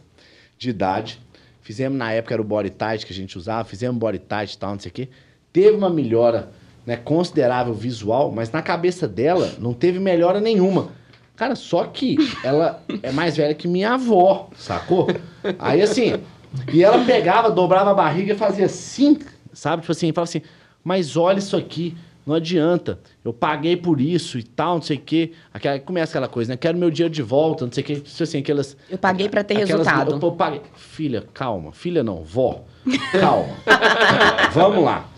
[SPEAKER 1] de idade. Fizemos na época era o body tight que a gente usava, fizemos body tight e tal, não sei o quê. Teve uma melhora né, considerável visual, mas na cabeça dela não teve melhora nenhuma. Cara, só que ela é mais velha que minha avó, sacou? Aí assim, e ela pegava, dobrava a barriga e fazia assim, sabe? Tipo assim, falava assim, mas olha isso aqui, não adianta. Eu paguei por isso e tal, não sei o quê. Aquela, começa aquela coisa, né? Quero meu dinheiro de volta, não sei o quê. Tipo assim, aquelas.
[SPEAKER 4] Eu paguei para ter aquelas, resultado.
[SPEAKER 1] Eu, eu paguei. Filha, calma. Filha não, vó. Calma. [laughs] Vamos lá.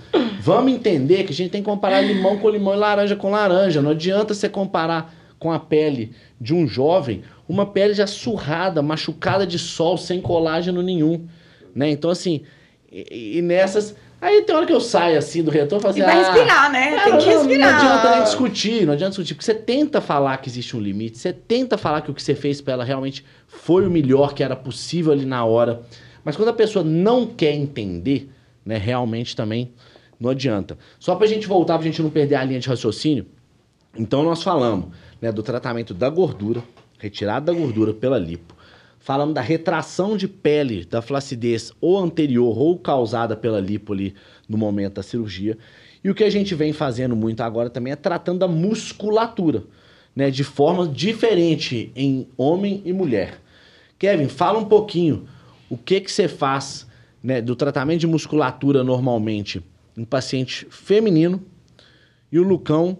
[SPEAKER 1] Vamos entender que a gente tem que comparar limão com limão e laranja com laranja. Não adianta você comparar com a pele de um jovem, uma pele já surrada, machucada de sol, sem colágeno nenhum. Né? Então, assim, e, e nessas. Aí tem hora que eu saio assim do retorno e falo assim. E
[SPEAKER 4] vai ah, respirar, né? Tem que respirar.
[SPEAKER 1] Não, não adianta nem discutir, não adianta discutir. Porque você tenta falar que existe um limite, você tenta falar que o que você fez para ela realmente foi o melhor que era possível ali na hora. Mas quando a pessoa não quer entender, né, realmente também não adianta. Só pra gente voltar, pra gente não perder a linha de raciocínio, Então nós falamos né, do tratamento da gordura, retirada da gordura pela lipo. Falamos da retração de pele da flacidez ou anterior ou causada pela lipo ali no momento da cirurgia. E o que a gente vem fazendo muito agora também é tratando da musculatura, né, de forma diferente em homem e mulher. Kevin, fala um pouquinho o que que você faz né, do tratamento de musculatura normalmente em paciente feminino e o Lucão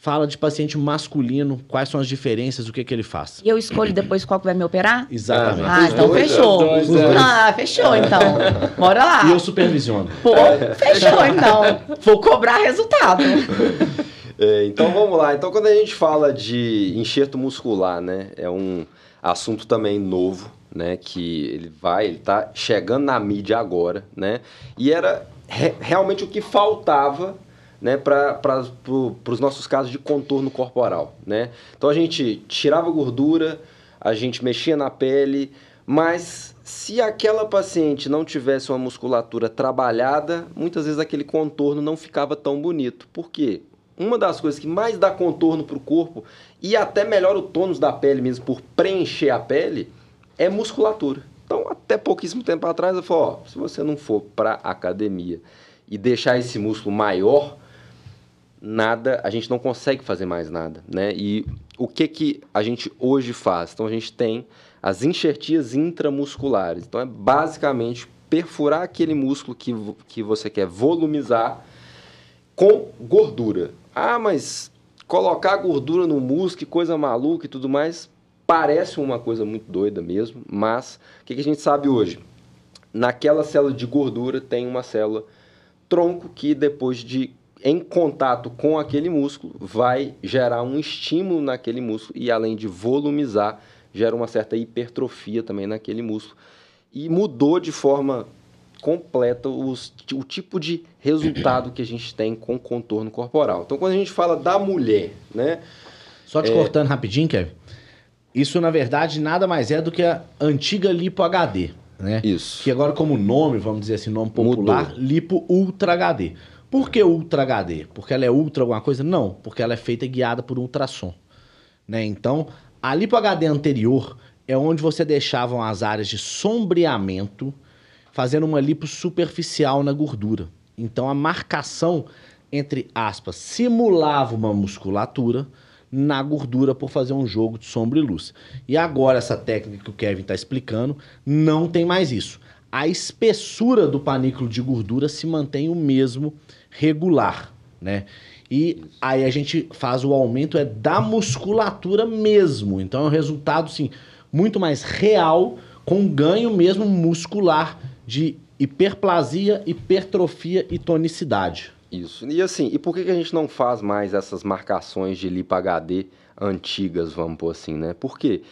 [SPEAKER 1] fala de paciente masculino, quais são as diferenças, o que que ele faz.
[SPEAKER 4] E eu escolho depois qual que vai me operar?
[SPEAKER 1] Exatamente.
[SPEAKER 4] Ah, então
[SPEAKER 3] dois,
[SPEAKER 4] fechou.
[SPEAKER 3] os dois, é.
[SPEAKER 4] Ah, fechou então. [laughs] Bora lá.
[SPEAKER 1] E eu supervisiono.
[SPEAKER 4] Pô, fechou então. Vou cobrar resultado. [laughs]
[SPEAKER 2] É, então vamos lá. Então quando a gente fala de enxerto muscular, né, é um assunto também novo, né, que ele vai, ele tá chegando na mídia agora, né, e era re- realmente o que faltava, né, para pro, os nossos casos de contorno corporal, né. Então a gente tirava gordura, a gente mexia na pele, mas se aquela paciente não tivesse uma musculatura trabalhada, muitas vezes aquele contorno não ficava tão bonito. Por quê? Uma das coisas que mais dá contorno para o corpo e até melhora o tônus da pele mesmo por preencher a pele é musculatura. Então, até pouquíssimo tempo atrás, eu falei, ó, se você não for para academia e deixar esse músculo maior, nada, a gente não consegue fazer mais nada, né? E o que que a gente hoje faz? Então a gente tem as enxertias intramusculares. Então é basicamente perfurar aquele músculo que, que você quer volumizar com gordura. Ah, mas colocar gordura no músculo, que coisa maluca e tudo mais, parece uma coisa muito doida mesmo, mas o que, que a gente sabe hoje? Naquela célula de gordura tem uma célula tronco que depois de em contato com aquele músculo vai gerar um estímulo naquele músculo e além de volumizar, gera uma certa hipertrofia também naquele músculo. E mudou de forma completa os- o tipo de resultado que a gente tem com contorno corporal. Então quando a gente fala da mulher, né?
[SPEAKER 1] Só te cortando rapidinho, Kevin. Isso, na verdade, nada mais é do que a antiga Lipo HD, né?
[SPEAKER 2] Isso.
[SPEAKER 1] Que agora, como nome, vamos dizer assim, nome popular, Lipo Ultra HD. Por que Ultra HD? Porque ela é ultra alguma coisa? Não, porque ela é feita guiada por ultrassom. Né? Então, a Lipo HD anterior é onde você deixavam as áreas de sombreamento, fazendo uma lipo superficial na gordura. Então, a marcação, entre aspas, simulava uma musculatura na gordura por fazer um jogo de sombra e luz. E agora, essa técnica que o Kevin está explicando, não tem mais isso. A espessura do panículo de gordura se mantém o mesmo regular, né? E aí a gente faz o aumento é da musculatura mesmo. Então é um resultado, sim, muito mais real, com ganho mesmo muscular de hiperplasia, hipertrofia e tonicidade.
[SPEAKER 2] Isso. E assim, e por que, a gente não faz mais essas marcações de lipo HD antigas, vamos pôr assim, né? Porque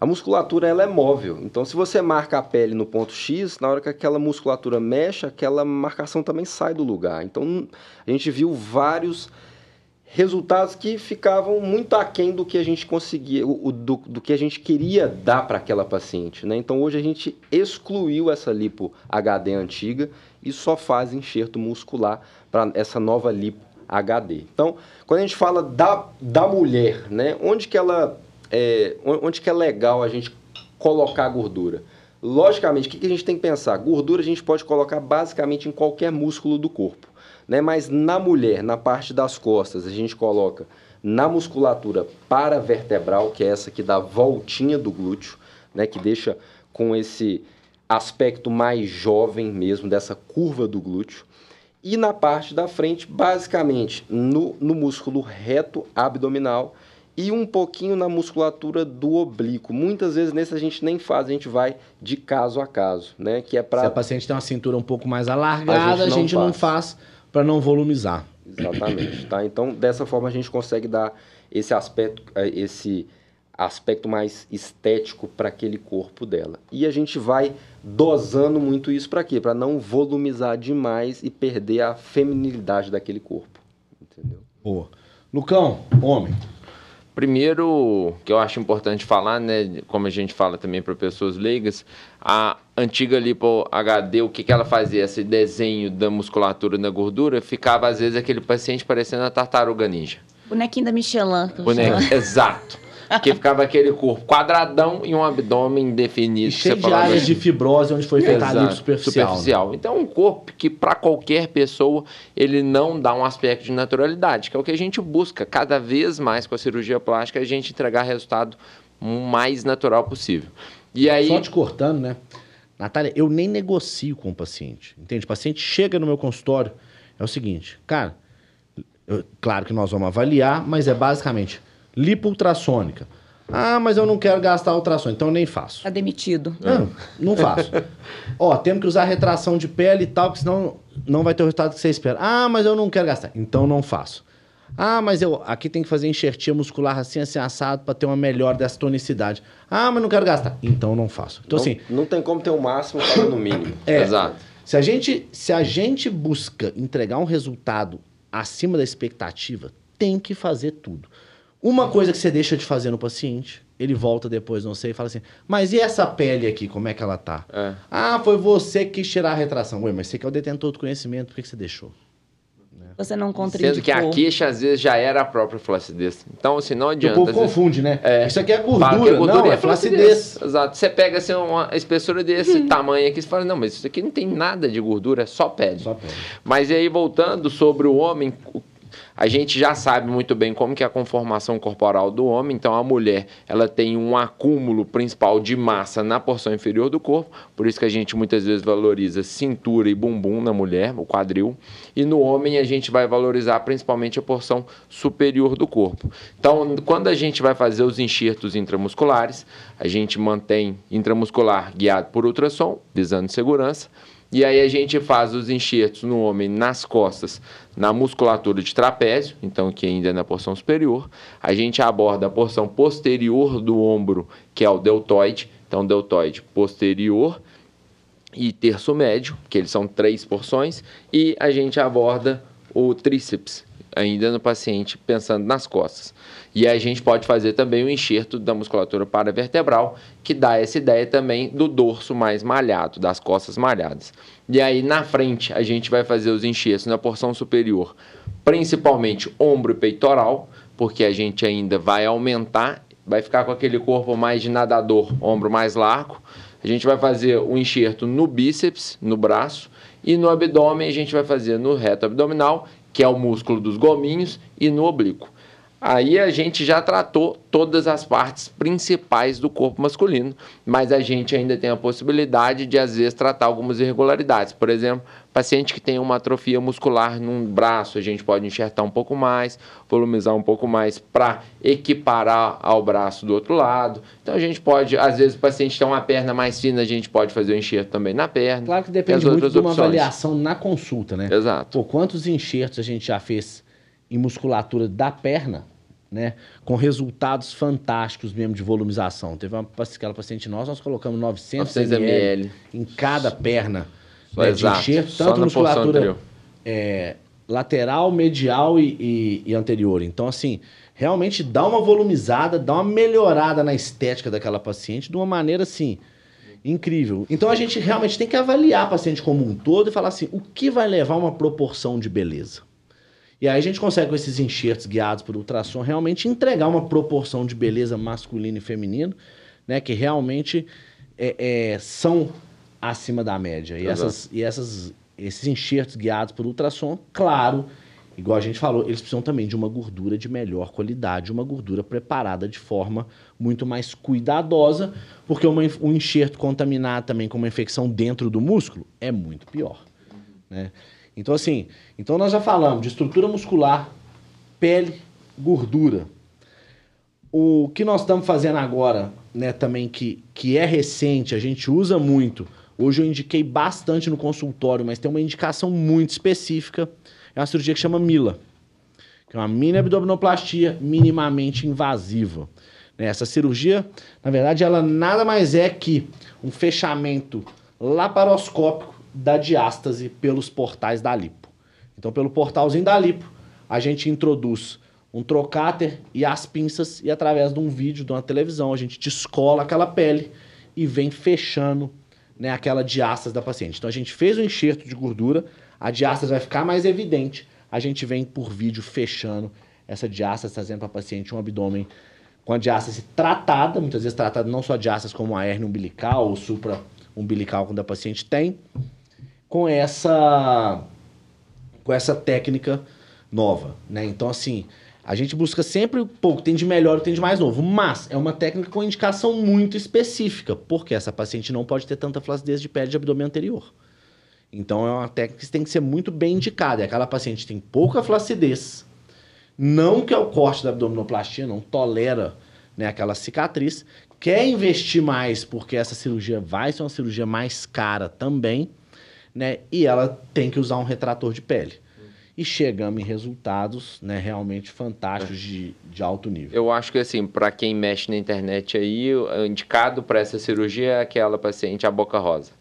[SPEAKER 2] a musculatura ela é móvel. Então, se você marca a pele no ponto X, na hora que aquela musculatura mexe, aquela marcação também sai do lugar. Então, a gente viu vários resultados que ficavam muito aquém do que a gente conseguia, do, do que a gente queria dar para aquela paciente, né? Então hoje a gente excluiu essa lipo HD antiga e só faz enxerto muscular para essa nova lipo HD. Então, quando a gente fala da, da mulher, né? Onde que ela é, on- onde que é legal a gente colocar gordura? Logicamente, o que que a gente tem que pensar? Gordura a gente pode colocar basicamente em qualquer músculo do corpo né? Mas na mulher, na parte das costas, a gente coloca na musculatura paravertebral, que é essa que dá voltinha do glúteo, né? Que deixa com esse aspecto mais jovem mesmo dessa curva do glúteo. E na parte da frente, basicamente, no, no músculo reto abdominal e um pouquinho na musculatura do oblíquo. Muitas vezes nesse a gente nem faz, a gente vai de caso a caso, né? Que é
[SPEAKER 1] Se
[SPEAKER 2] para
[SPEAKER 1] a paciente tem uma cintura um pouco mais alargada, a
[SPEAKER 2] A
[SPEAKER 1] gente
[SPEAKER 2] gente
[SPEAKER 1] não,
[SPEAKER 2] não
[SPEAKER 1] faz para não volumizar.
[SPEAKER 2] Exatamente, tá? Então, dessa forma a gente consegue dar esse aspecto, eh, esse aspecto mais estético para aquele corpo dela. E a gente vai dosando muito isso para quê? Para não volumizar demais e perder a feminilidade daquele corpo, entendeu?
[SPEAKER 1] Boa. Lucão, homem.
[SPEAKER 3] Primeiro, que eu acho importante falar, né, como a gente fala também para pessoas leigas, a antiga lipo HD, o que, que ela fazia? Esse desenho da musculatura na gordura, ficava às vezes aquele paciente parecendo a tartaruga ninja.
[SPEAKER 4] Bonequinho da Michelin.
[SPEAKER 3] Bonequinho, exato. Porque ficava aquele corpo quadradão e um abdômen definido.
[SPEAKER 1] E cheio de áreas de fibrose onde foi feita a superficial. superficial.
[SPEAKER 3] Né? Então, um corpo que para qualquer pessoa ele não dá um aspecto de naturalidade, que é o que a gente busca cada vez mais com a cirurgia plástica, a gente entregar resultado mais natural possível. E aí...
[SPEAKER 1] Só te cortando, né? Natália, eu nem negocio com o paciente. Entende? O paciente chega no meu consultório, é o seguinte, cara, eu, claro que nós vamos avaliar, mas é basicamente lipo ultrassônica. Ah, mas eu não quero gastar ultrassom, então eu nem faço.
[SPEAKER 4] Tá demitido.
[SPEAKER 1] Não, não faço. [laughs] Ó, temos que usar retração de pele e tal, porque senão não vai ter o resultado que você espera. Ah, mas eu não quero gastar, então não faço. Ah, mas eu aqui tem que fazer enxertia muscular assim, assim, assado para ter uma melhor dessa tonicidade. Ah, mas não quero gastar. Então não faço. Então
[SPEAKER 2] não,
[SPEAKER 1] assim,
[SPEAKER 2] não tem como ter o máximo no mínimo.
[SPEAKER 1] É, Exato. Se a gente se a gente busca entregar um resultado acima da expectativa, tem que fazer tudo. Uma coisa que você deixa de fazer no paciente, ele volta depois, não sei, e fala assim: Mas e essa pele aqui, como é que ela tá? É. Ah, foi você que quis tirar a retração. Ué, mas você que é o detentor do conhecimento, por que, que você deixou?
[SPEAKER 4] Você não contraindicou.
[SPEAKER 3] Sendo que a queixa, às vezes, já era a própria flacidez. Então, assim, não adianta. O
[SPEAKER 1] povo confunde, né? É, Isso aqui é gordura, que é gordura não, é flacidez. flacidez.
[SPEAKER 3] Exato. Você pega assim, uma espessura desse hum. tamanho aqui e fala, não, mas isso aqui não tem nada de gordura, é só pele. Só pele. Mas aí, voltando sobre o homem, a gente já sabe muito bem como que é a conformação corporal do homem, então a mulher, ela tem um acúmulo principal de massa na porção inferior do corpo, por isso que a gente muitas vezes valoriza cintura e bumbum na mulher, o quadril, e no homem a gente vai valorizar principalmente a porção superior do corpo. Então, quando a gente vai fazer os enxertos intramusculares, a gente mantém intramuscular guiado por ultrassom, visando segurança, e aí a gente faz os enxertos no homem nas costas, na musculatura de trapézio, então que ainda é na porção superior. A gente aborda a porção posterior do ombro, que é o deltoide, então deltoide posterior e terço médio, que eles são três porções, e a gente aborda o tríceps, ainda no paciente pensando nas costas. E a gente pode fazer também o enxerto da musculatura paravertebral, que dá essa ideia também do dorso mais malhado, das costas malhadas. E aí na frente a gente vai fazer os enxertos na porção superior, principalmente ombro e peitoral, porque a gente ainda vai aumentar, vai ficar com aquele corpo mais de nadador, ombro mais largo. A gente vai fazer o enxerto no bíceps, no braço, e no abdômen a gente vai fazer no reto abdominal, que é o músculo dos gominhos, e no oblíquo. Aí a gente já tratou todas as partes principais do corpo masculino, mas a gente ainda tem a possibilidade de, às vezes, tratar algumas irregularidades. Por exemplo, paciente que tem uma atrofia muscular num braço, a gente pode enxertar um pouco mais, volumizar um pouco mais para equiparar ao braço do outro lado. Então a gente pode, às vezes, o paciente tem uma perna mais fina, a gente pode fazer o enxerto também na perna.
[SPEAKER 1] Claro que depende muito de uma opções. avaliação na consulta, né?
[SPEAKER 3] Exato.
[SPEAKER 1] Por quantos enxertos a gente já fez em musculatura da perna, né? Com resultados fantásticos mesmo de volumização. Teve uma, aquela paciente nossa, nós colocamos 900, 900 ml, ml, em cada perna né, de enxerto, tanto musculatura é, lateral, medial e, e, e, anterior. Então, assim, realmente dá uma volumizada, dá uma melhorada na estética daquela paciente de uma maneira, assim, incrível. Então, a gente realmente tem que avaliar a paciente como um todo e falar assim, o que vai levar uma proporção de beleza? E aí a gente consegue, com esses enxertos guiados por ultrassom, realmente entregar uma proporção de beleza masculino e feminino, né? Que realmente é, é, são acima da média. E, essas, e essas, esses enxertos guiados por ultrassom, claro, igual a gente falou, eles precisam também de uma gordura de melhor qualidade, uma gordura preparada de forma muito mais cuidadosa, porque uma, um enxerto contaminado também com uma infecção dentro do músculo é muito pior. Né? Então, assim, então nós já falamos de estrutura muscular, pele, gordura. O que nós estamos fazendo agora, né, também que, que é recente, a gente usa muito. Hoje eu indiquei bastante no consultório, mas tem uma indicação muito específica. É uma cirurgia que chama MILA, que é uma mini abdominoplastia minimamente invasiva. Né, essa cirurgia, na verdade, ela nada mais é que um fechamento laparoscópico da diástase pelos portais da lipo. Então, pelo portalzinho da lipo, a gente introduz um trocáter e as pinças e através de um vídeo, de uma televisão, a gente descola aquela pele e vem fechando né, aquela diástase da paciente. Então, a gente fez o enxerto de gordura, a diástase vai ficar mais evidente, a gente vem por vídeo fechando essa diástase trazendo para a paciente um abdômen com a diástase tratada, muitas vezes tratada não só diástase como a hernia umbilical ou supra umbilical quando a paciente tem, com essa com essa técnica nova, né? Então assim, a gente busca sempre o pouco tem de melhor, tem de mais novo, mas é uma técnica com indicação muito específica, porque essa paciente não pode ter tanta flacidez de pele de abdômen anterior. Então é uma técnica que tem que ser muito bem indicada. É aquela paciente que tem pouca flacidez, não quer o corte da abdominoplastia, não tolera né, aquela cicatriz, quer investir mais porque essa cirurgia vai ser uma cirurgia mais cara também, né? E ela tem que usar um retrator de pele e chegamos em resultados né, realmente fantásticos de, de alto nível.
[SPEAKER 3] Eu acho que assim, para quem mexe na internet aí, indicado para essa cirurgia é aquela paciente a boca rosa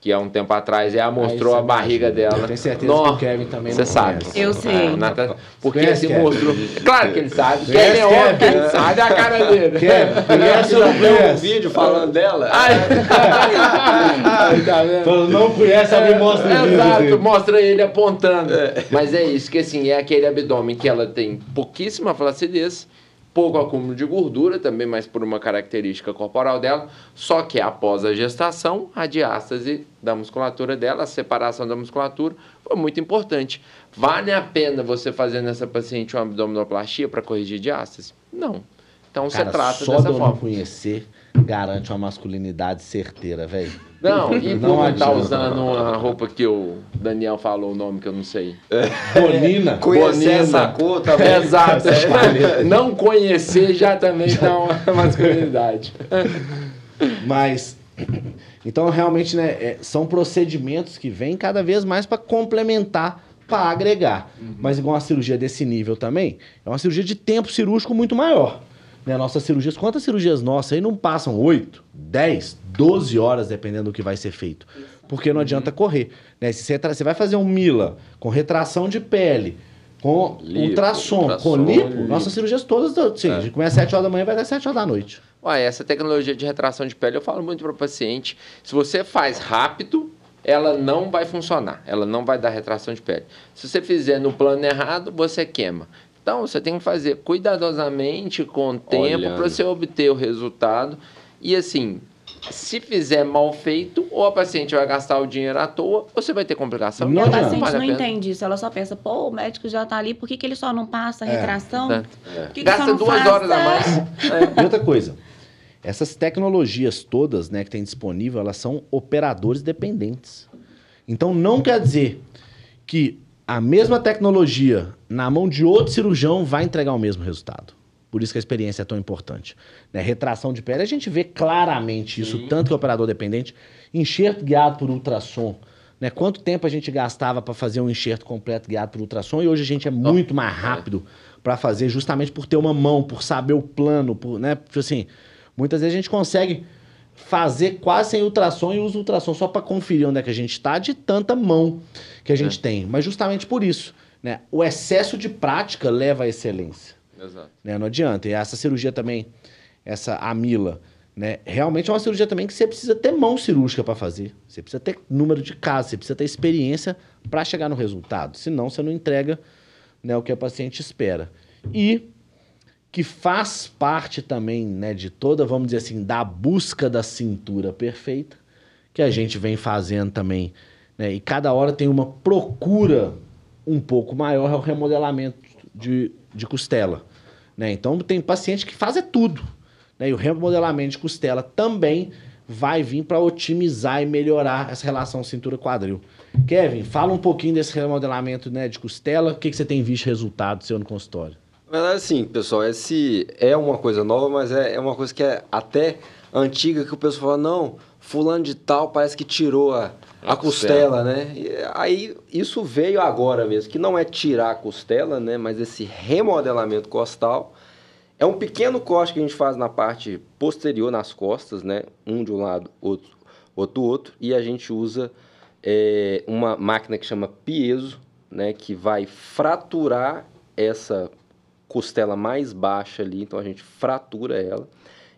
[SPEAKER 3] que há um tempo atrás ela mostrou a barriga imagina. dela.
[SPEAKER 1] Tenho certeza que o Kevin também
[SPEAKER 3] Você sabe.
[SPEAKER 4] Conhece. Eu sei. Ah,
[SPEAKER 3] Nata... Porque ele mostrou. Claro que ele sabe. Kevin é óbvio que ele sabe a cara dele.
[SPEAKER 1] Kevin, conhece ou não
[SPEAKER 2] conhece? um vídeo falando dela.
[SPEAKER 3] Ai. Ai,
[SPEAKER 1] tá vendo? não conhece, alguém mostra vídeo.
[SPEAKER 3] Exato, mostra ele apontando. É. Mas é isso, que assim, é aquele abdômen que ela tem pouquíssima flacidez pouco acúmulo de gordura, também mais por uma característica corporal dela, só que após a gestação, a diástase da musculatura dela, a separação da musculatura, foi muito importante. Vale a pena você fazer nessa paciente uma abdominoplastia para corrigir diástase? Não. Então Cara, você trata
[SPEAKER 1] só
[SPEAKER 3] dessa
[SPEAKER 1] de
[SPEAKER 3] forma.
[SPEAKER 1] Não conhecer garante uma masculinidade certeira, velho.
[SPEAKER 3] Não, e não por tá usando uma roupa que o Daniel falou o nome que eu não sei.
[SPEAKER 1] É. Bonina.
[SPEAKER 2] Conhecer Bonina. essa cor também.
[SPEAKER 3] Exato. não conhecer já também dá uma [laughs] masculinidade.
[SPEAKER 1] Mas, então realmente, né, é, são procedimentos que vêm cada vez mais para complementar, para agregar. Uhum. Mas igual uma cirurgia desse nível também, é uma cirurgia de tempo cirúrgico muito maior. Né, nossas cirurgias, quantas cirurgias nossas aí não passam 8, 10, 12 horas, dependendo do que vai ser feito. Porque não adianta correr. Né? Se você, você vai fazer um Mila com retração de pele, com lipo, ultrassom, ultrassom, com lipo, lipo, nossas cirurgias todas, sim, é. a gente começa às 7 horas da manhã e vai até 7 horas da noite.
[SPEAKER 3] Ué, essa tecnologia de retração de pele, eu falo muito para o paciente, se você faz rápido, ela não vai funcionar, ela não vai dar retração de pele. Se você fizer no plano errado, você queima. Então, você tem que fazer cuidadosamente, com tempo, para você obter o resultado. E assim, se fizer mal feito, ou a paciente vai gastar o dinheiro à toa, ou você vai ter complicação.
[SPEAKER 4] Não, a paciente não, não entende isso, ela só pensa, pô, o médico já está ali, por que, que ele só não passa a é, retração? É.
[SPEAKER 3] Que Gasta duas
[SPEAKER 4] passa?
[SPEAKER 3] horas a mais. [laughs]
[SPEAKER 1] É. E outra coisa, essas tecnologias todas né, que tem disponível, elas são operadores dependentes. Então não quer dizer que a mesma tecnologia na mão de outro cirurgião vai entregar o mesmo resultado. Por isso que a experiência é tão importante. Né? Retração de pele, a gente vê claramente isso, Sim. tanto que o operador dependente, enxerto guiado por ultrassom. Né? Quanto tempo a gente gastava para fazer um enxerto completo guiado por ultrassom e hoje a gente é muito mais rápido para fazer, justamente por ter uma mão, por saber o plano, por, né? Tipo assim, muitas vezes a gente consegue fazer quase sem ultrassom e usa ultrassom só para conferir onde é que a gente está de tanta mão que a gente é. tem. Mas justamente por isso, né? O excesso de prática leva à excelência.
[SPEAKER 3] Exato.
[SPEAKER 1] Né? Não adianta. E essa cirurgia também, essa amila, né? Realmente é uma cirurgia também que você precisa ter mão cirúrgica para fazer. Você precisa ter número de casos, você precisa ter experiência para chegar no resultado. Senão você não entrega né, o que a paciente espera. E que faz parte também né, de toda, vamos dizer assim, da busca da cintura perfeita, que a gente vem fazendo também. Né, e cada hora tem uma procura um pouco maior, é o remodelamento de, de costela. Né? Então tem paciente que faz é tudo. Né? E o remodelamento de costela também vai vir para otimizar e melhorar essa relação cintura-quadril. Kevin, fala um pouquinho desse remodelamento né, de costela. O que, que você tem visto resultado seu no consultório?
[SPEAKER 2] Na verdade, assim, pessoal, esse é uma coisa nova, mas é, é uma coisa que é até antiga que o pessoal fala, não, fulano de tal parece que tirou a, a, a costela, costela, né? E aí isso veio agora mesmo, que não é tirar a costela, né? Mas esse remodelamento costal é um pequeno corte que a gente faz na parte posterior, nas costas, né? Um de um lado, outro, outro outro, e a gente usa é, uma máquina que chama piezo, né? Que vai fraturar essa costela mais baixa ali, então a gente fratura ela.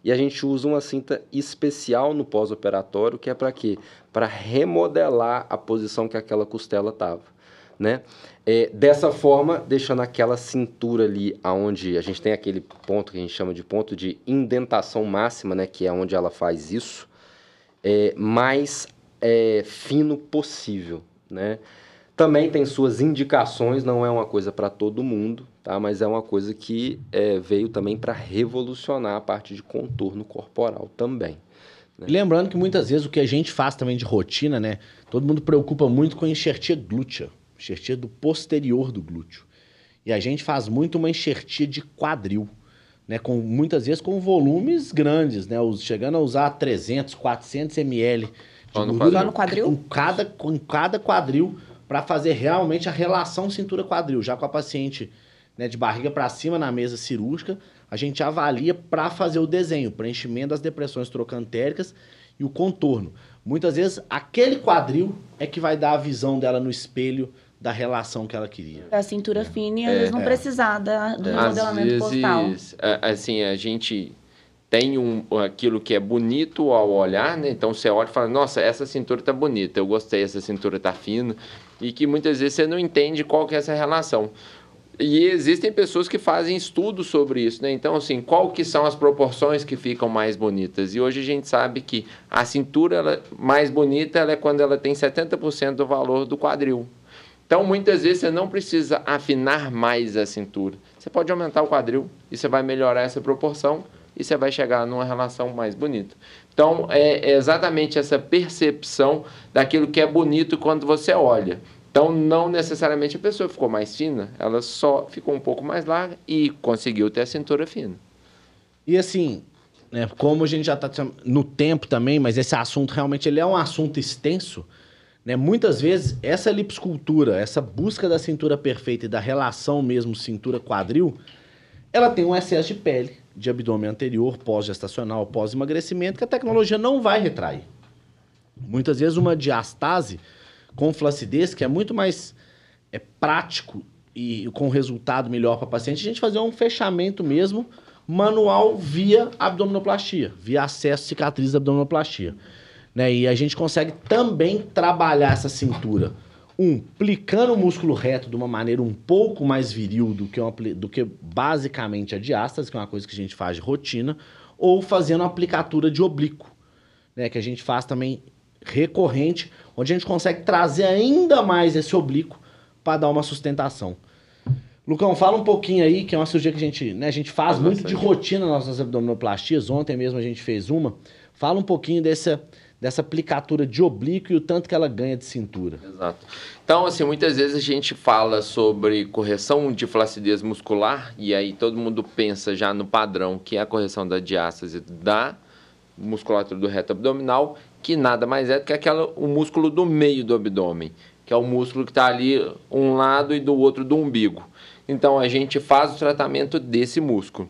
[SPEAKER 2] E a gente usa uma cinta especial no pós-operatório, que é para quê? Para remodelar a posição que aquela costela estava. né? É, dessa forma, deixando aquela cintura ali, aonde a gente tem aquele ponto que a gente chama de ponto de indentação máxima, né? Que é onde ela faz isso, é, mais é, fino possível, né? Também tem suas indicações, não é uma coisa para todo mundo, tá? Mas é uma coisa que é, veio também para revolucionar a parte de contorno corporal também.
[SPEAKER 1] Né? Lembrando que muitas vezes o que a gente faz também de rotina, né? Todo mundo preocupa muito com a enxertia glútea, enxertia do posterior do glúteo. E a gente faz muito uma enxertia de quadril, né? Com muitas vezes com volumes grandes, né? Chegando a usar 300, 400 ml
[SPEAKER 4] de gordura no quadril?
[SPEAKER 1] Com cada, com cada quadril para fazer realmente a relação cintura-quadril. Já com a paciente né, de barriga para cima na mesa cirúrgica, a gente avalia para fazer o desenho, preenchimento das depressões trocantéricas e o contorno. Muitas vezes, aquele quadril é que vai dar a visão dela no espelho da relação que ela queria.
[SPEAKER 4] A cintura fina e às é, vezes não é. precisar da, do é. modelamento
[SPEAKER 3] às vezes, postal. Assim, a gente tem um, aquilo que é bonito ao olhar, né? Então você olha e fala, nossa, essa cintura tá bonita, eu gostei, essa cintura tá fina. E que muitas vezes você não entende qual que é essa relação. E existem pessoas que fazem estudos sobre isso, né? Então, assim, qual que são as proporções que ficam mais bonitas? E hoje a gente sabe que a cintura ela, mais bonita ela é quando ela tem 70% do valor do quadril. Então, muitas vezes você não precisa afinar mais a cintura. Você pode aumentar o quadril e você vai melhorar essa proporção e você vai chegar numa relação mais bonita. Então, é, é exatamente essa percepção daquilo que é bonito quando você olha. Então, não necessariamente a pessoa ficou mais fina, ela só ficou um pouco mais larga e conseguiu ter a cintura fina.
[SPEAKER 1] E assim, né, como a gente já está no tempo também, mas esse assunto realmente ele é um assunto extenso, né? Muitas vezes essa liposcultura, essa busca da cintura perfeita e da relação mesmo cintura-quadril, ela tem um excesso de pele de abdômen anterior, pós-gestacional, pós-emagrecimento, que a tecnologia não vai retrair. Muitas vezes uma diastase com flacidez, que é muito mais é, prático e com resultado melhor para paciente, a gente fazer um fechamento mesmo manual via abdominoplastia, via acesso cicatriz da abdominoplastia. Né? E a gente consegue também trabalhar essa cintura um, plicando o músculo reto de uma maneira um pouco mais viril do que, uma, do que basicamente a diástase, que é uma coisa que a gente faz de rotina, ou fazendo uma aplicatura de oblíquo, né, que a gente faz também recorrente, onde a gente consegue trazer ainda mais esse oblíquo para dar uma sustentação. Lucão, fala um pouquinho aí, que é uma cirurgia que a gente, né, a gente faz muito de rotina nas nossas abdominoplastias. Ontem mesmo a gente fez uma. Fala um pouquinho dessa, dessa aplicatura de oblíquo e o tanto que ela ganha de cintura.
[SPEAKER 3] Exato. Então, assim, muitas vezes a gente fala sobre correção de flacidez muscular e aí todo mundo pensa já no padrão, que é a correção da diástase da musculatura do reto abdominal, que nada mais é do que aquela, o músculo do meio do abdômen, que é o músculo que está ali um lado e do outro do umbigo. Então, a gente faz o tratamento desse músculo.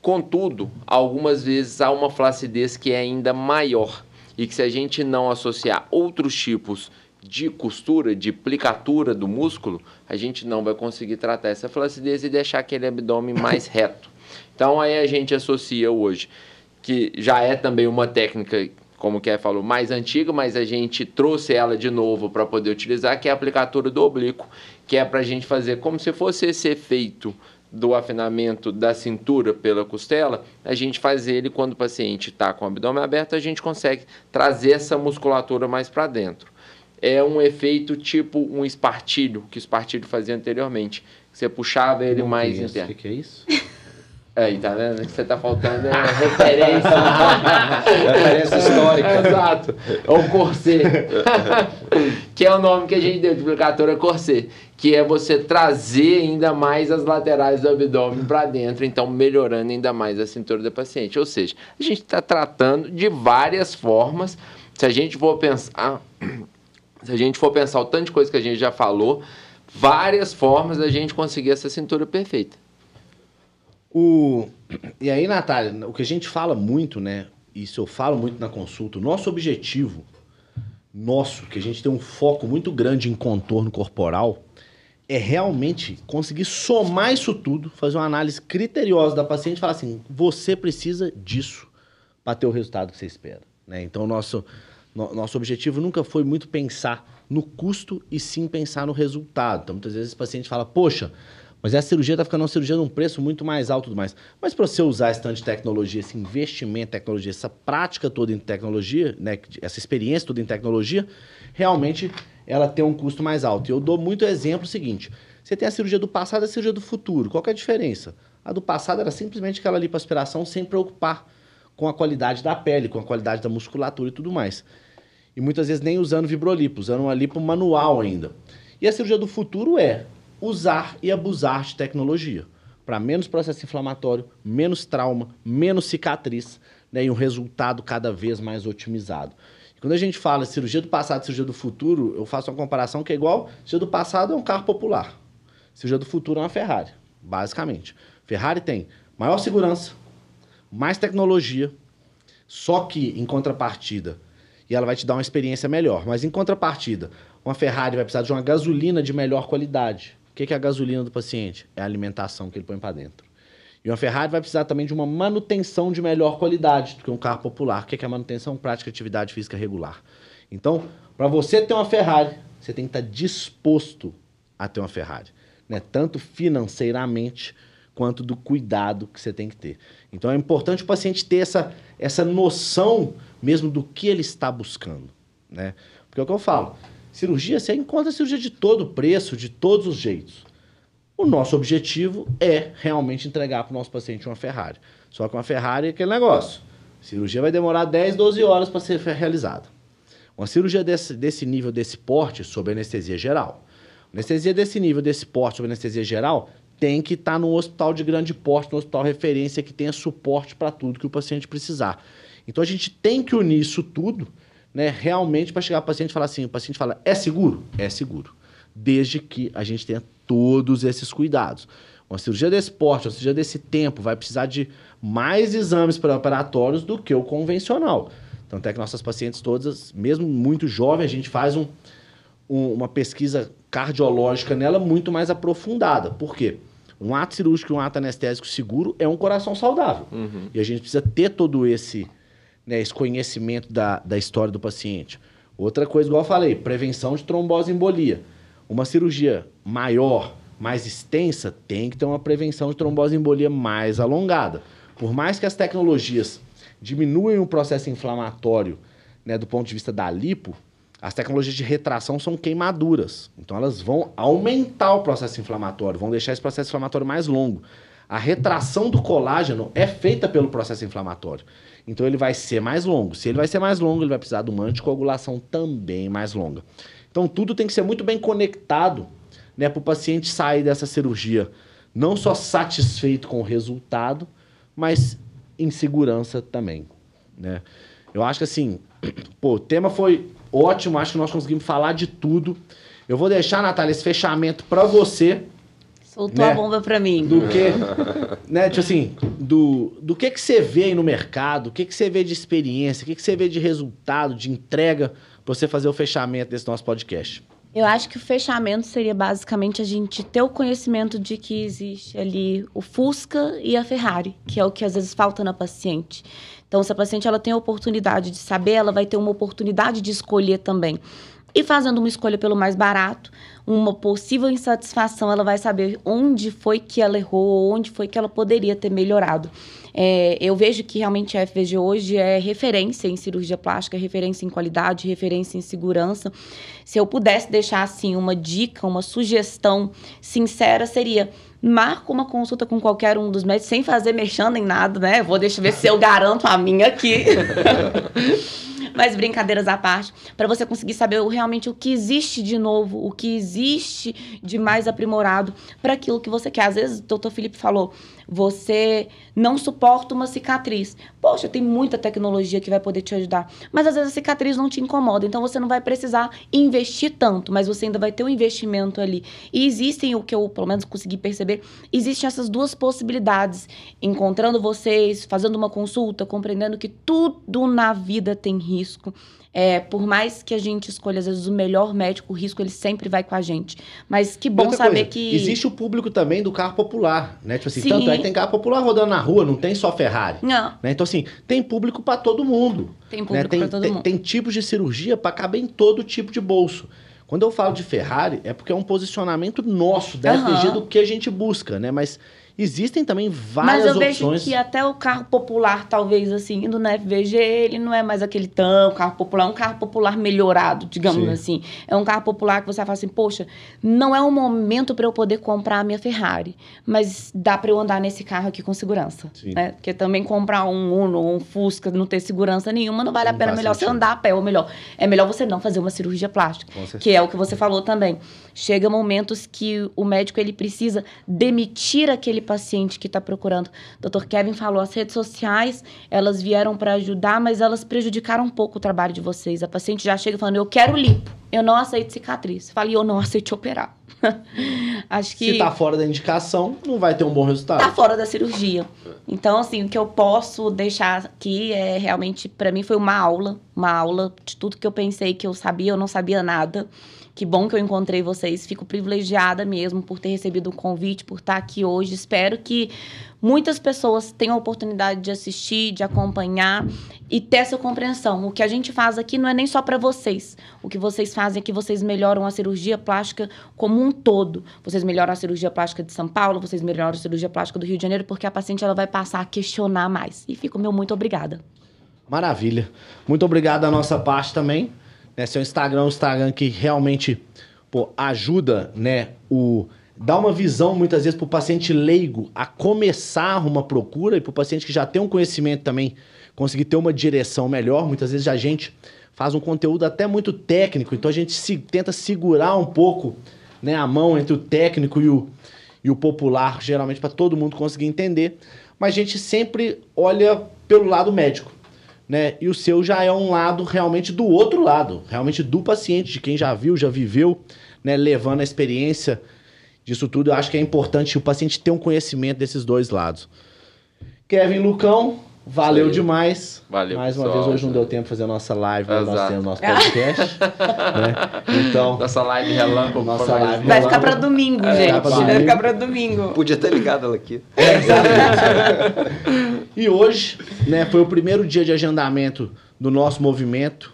[SPEAKER 3] Contudo, algumas vezes há uma flacidez que é ainda maior e que se a gente não associar outros tipos de costura, de plicatura do músculo, a gente não vai conseguir tratar essa flacidez e deixar aquele abdômen mais [laughs] reto. Então aí a gente associa hoje, que já é também uma técnica, como o Ké falou, mais antiga, mas a gente trouxe ela de novo para poder utilizar, que é a aplicatura do oblíquo, que é para a gente fazer como se fosse esse efeito do afinamento da cintura pela costela, a gente faz ele quando o paciente está com o abdômen aberto, a gente consegue trazer essa musculatura mais para dentro. É um efeito tipo um espartilho, que o espartilho fazia anteriormente. Você puxava ele Não mais interno.
[SPEAKER 1] O que é isso? [laughs]
[SPEAKER 3] Aí, tá vendo? Que você tá faltando é referência. [laughs]
[SPEAKER 2] referência histórica.
[SPEAKER 3] Exato. Ou é corset. [laughs] que é o nome que a gente deu de aplicatora corset. Que é você trazer ainda mais as laterais do abdômen para dentro, então melhorando ainda mais a cintura do paciente. Ou seja, a gente está tratando de várias formas. Se a gente for pensar. [clears throat] Se a gente for pensar o tanto de coisa que a gente já falou, várias formas da gente conseguir essa cintura perfeita.
[SPEAKER 1] O... E aí, Natália, o que a gente fala muito, né? Isso eu falo muito na consulta. O nosso objetivo, nosso, que a gente tem um foco muito grande em contorno corporal, é realmente conseguir somar isso tudo, fazer uma análise criteriosa da paciente e falar assim: você precisa disso para ter o resultado que você espera. Né? Então, nosso, no, nosso objetivo nunca foi muito pensar no custo e sim pensar no resultado. Então, muitas vezes o paciente fala, poxa, mas essa cirurgia está ficando uma cirurgia num preço muito mais alto tudo mais. Mas para você usar esse tanto de tecnologia, esse investimento em tecnologia, essa prática toda em tecnologia, né, essa experiência toda em tecnologia, realmente ela tem um custo mais alto. E eu dou muito exemplo seguinte: você tem a cirurgia do passado e a cirurgia do futuro. Qual é a diferença? A do passado era simplesmente aquela lipoaspiração sem preocupar com a qualidade da pele, com a qualidade da musculatura e tudo mais. E muitas vezes nem usando vibrolipo, usando uma lipo manual ainda. E a cirurgia do futuro é usar e abusar de tecnologia para menos processo inflamatório, menos trauma, menos cicatriz né, e um resultado cada vez mais otimizado. Quando a gente fala cirurgia do passado e cirurgia do futuro, eu faço uma comparação que é igual: cirurgia do passado é um carro popular, cirurgia do futuro é uma Ferrari, basicamente. Ferrari tem maior segurança, mais tecnologia, só que em contrapartida, e ela vai te dar uma experiência melhor, mas em contrapartida, uma Ferrari vai precisar de uma gasolina de melhor qualidade o que é a gasolina do paciente? É a alimentação que ele põe para dentro. E uma Ferrari vai precisar também de uma manutenção de melhor qualidade do que um carro popular. O que é a manutenção? Prática de atividade física regular. Então, para você ter uma Ferrari, você tem que estar tá disposto a ter uma Ferrari. Né? Tanto financeiramente quanto do cuidado que você tem que ter. Então é importante o paciente ter essa, essa noção mesmo do que ele está buscando. Né? Porque é o que eu falo. Cirurgia, você encontra cirurgia de todo preço, de todos os jeitos. O nosso objetivo é realmente entregar para o nosso paciente uma Ferrari. Só que uma Ferrari é aquele negócio. A cirurgia vai demorar 10, 12 horas para ser realizada. Uma cirurgia desse, desse nível, desse porte, sob anestesia geral. Anestesia desse nível, desse porte, sob anestesia geral, tem que estar tá num hospital de grande porte, num hospital referência que tenha suporte para tudo que o paciente precisar. Então a gente tem que unir isso tudo né, realmente para chegar ao paciente e falar assim, o paciente fala, é seguro? É seguro. Desde que a gente tenha todos esses cuidados. Uma cirurgia desse porte, uma cirurgia desse tempo, vai precisar de mais exames pré-operatórios do que o convencional. Tanto é que nossas pacientes todas, mesmo muito jovens, a gente faz um, um, uma pesquisa cardiológica nela muito mais aprofundada. Por quê? Um ato cirúrgico e um ato anestésico seguro é um coração saudável. Uhum. E a gente precisa ter todo esse né, esse conhecimento da, da história do paciente. Outra coisa, igual eu falei, prevenção de trombose e embolia. Uma cirurgia maior, mais extensa, tem que ter uma prevenção de trombose e embolia mais alongada. Por mais que as tecnologias diminuem o processo inflamatório né, do ponto de vista da lipo, as tecnologias de retração são queimaduras. Então elas vão aumentar o processo inflamatório, vão deixar esse processo inflamatório mais longo. A retração do colágeno é feita pelo processo inflamatório. Então ele vai ser mais longo. Se ele vai ser mais longo, ele vai precisar de uma anticoagulação também mais longa. Então tudo tem que ser muito bem conectado né, para o paciente sair dessa cirurgia não só satisfeito com o resultado, mas em segurança também. Né? Eu acho que assim, [clears throat] pô, o tema foi ótimo, acho que nós conseguimos falar de tudo. Eu vou deixar, Natália, esse fechamento para você
[SPEAKER 4] Soltou né? a bomba para mim.
[SPEAKER 1] Do que, [laughs] né, tipo assim, do, do que que você vê aí no mercado, o que que você vê de experiência, o que que você vê de resultado, de entrega, para você fazer o fechamento desse nosso podcast.
[SPEAKER 4] Eu acho que o fechamento seria basicamente a gente ter o conhecimento de que existe ali o Fusca e a Ferrari, que é o que às vezes falta na paciente. Então, se a paciente ela tem a oportunidade de saber, ela vai ter uma oportunidade de escolher também. E fazendo uma escolha pelo mais barato, uma possível insatisfação, ela vai saber onde foi que ela errou, onde foi que ela poderia ter melhorado. É, eu vejo que realmente a FVG hoje é referência em cirurgia plástica, referência em qualidade, referência em segurança. Se eu pudesse deixar assim uma dica, uma sugestão sincera, seria marca uma consulta com qualquer um dos médicos sem fazer mexendo em nada, né? Vou deixar ver se eu garanto a minha aqui. [laughs] Mas brincadeiras à parte, para você conseguir saber realmente o que existe de novo, o que existe de mais aprimorado para aquilo que você quer. Às vezes, o doutor Felipe falou, você não suporta uma cicatriz. Poxa, tem muita tecnologia que vai poder te ajudar. Mas às vezes a cicatriz não te incomoda, então você não vai precisar investir tanto, mas você ainda vai ter um investimento ali. E existem, o que eu pelo menos consegui perceber, existem essas duas possibilidades. Encontrando vocês, fazendo uma consulta, compreendendo que tudo na vida tem risco. É, por mais que a gente escolha, às vezes, o melhor médico, o risco ele sempre vai com a gente. Mas que bom saber
[SPEAKER 1] coisa,
[SPEAKER 4] que.
[SPEAKER 1] Existe o público também do carro popular, né? Tipo assim,
[SPEAKER 4] Sim.
[SPEAKER 1] tanto é que tem carro popular rodando na rua, não tem só Ferrari.
[SPEAKER 4] Não,
[SPEAKER 1] né? Então, assim, tem público para todo mundo.
[SPEAKER 4] tem
[SPEAKER 1] né?
[SPEAKER 4] público
[SPEAKER 1] Tem,
[SPEAKER 4] pra todo
[SPEAKER 1] tem,
[SPEAKER 4] mundo.
[SPEAKER 1] tem tipos de cirurgia para caber em todo tipo de bolso. Quando eu falo de Ferrari, é porque é um posicionamento nosso, da. FTG, do que a gente busca, né? Mas existem também várias
[SPEAKER 4] Mas eu vejo
[SPEAKER 1] opções.
[SPEAKER 4] que até o carro popular, talvez assim, indo na FVG, ele não é mais aquele tão carro popular, é um carro popular melhorado, digamos
[SPEAKER 1] Sim.
[SPEAKER 4] assim. É um carro popular que você fala assim, poxa, não é um momento para eu poder comprar a minha Ferrari, mas dá para eu andar nesse carro aqui com segurança.
[SPEAKER 1] Sim.
[SPEAKER 4] Né? Porque também comprar um Uno ou um Fusca, não ter segurança nenhuma, não vale a
[SPEAKER 1] Não
[SPEAKER 4] pena. melhor você
[SPEAKER 1] sentido.
[SPEAKER 4] andar a pé, ou melhor, é melhor você não fazer uma cirurgia plástica. Que é o que você falou também. Chega momentos que o médico ele precisa demitir aquele paciente que está procurando. O Dr. Kevin falou, as redes sociais, elas vieram para ajudar, mas elas prejudicaram um pouco o trabalho de vocês. A paciente já chega falando, eu quero lipo, eu não aceito cicatriz. Falei, eu não aceito operar. [laughs] Acho que
[SPEAKER 1] Se tá fora da indicação, não vai ter um bom resultado.
[SPEAKER 4] tá fora da cirurgia. Então, assim, o que eu posso deixar aqui é realmente, pra mim, foi uma aula. Uma aula de tudo que eu pensei que eu sabia, eu não sabia nada. Que bom que eu encontrei vocês. Fico privilegiada mesmo por ter recebido o convite, por estar aqui hoje. Espero que muitas pessoas tenham a oportunidade de assistir, de acompanhar e ter essa compreensão. O que a gente faz aqui não é nem só para vocês. O que vocês fazem é que vocês melhoram a cirurgia plástica como um todo. Vocês melhoram a cirurgia plástica de São Paulo, vocês melhoram a cirurgia plástica do Rio de Janeiro, porque a paciente ela vai passar a questionar mais. E fico meu muito obrigada.
[SPEAKER 1] Maravilha. Muito obrigado da nossa parte também. Né, seu Instagram é um Instagram que realmente pô, ajuda, né, o dá uma visão muitas vezes para o paciente leigo a começar uma procura e para o paciente que já tem um conhecimento também conseguir ter uma direção melhor. Muitas vezes a gente faz um conteúdo até muito técnico, então a gente se, tenta segurar um pouco né, a mão entre o técnico e o, e o popular, geralmente para todo mundo conseguir entender. Mas a gente sempre olha pelo lado médico né? E o seu já é um lado realmente do outro lado, realmente do paciente, de quem já viu, já viveu, né? Levando a experiência disso tudo. Eu acho que é importante o paciente ter um conhecimento desses dois lados. Kevin Lucão, valeu
[SPEAKER 3] aí.
[SPEAKER 1] demais.
[SPEAKER 3] Valeu,
[SPEAKER 1] Mais uma
[SPEAKER 3] pessoal.
[SPEAKER 1] vez, hoje não deu tempo de fazer a nossa live, mas nós
[SPEAKER 3] Exato.
[SPEAKER 1] temos nosso podcast. [laughs] né? Então,
[SPEAKER 3] Nossa live relâmpago.
[SPEAKER 1] Nossa live
[SPEAKER 4] Vai
[SPEAKER 1] Vamos
[SPEAKER 4] ficar pra domingo,
[SPEAKER 1] É,
[SPEAKER 4] gente.
[SPEAKER 1] vai
[SPEAKER 4] Vai ficar pra domingo.
[SPEAKER 2] Podia ter ligado ela aqui.
[SPEAKER 1] E hoje, né, foi o primeiro dia de agendamento do nosso movimento,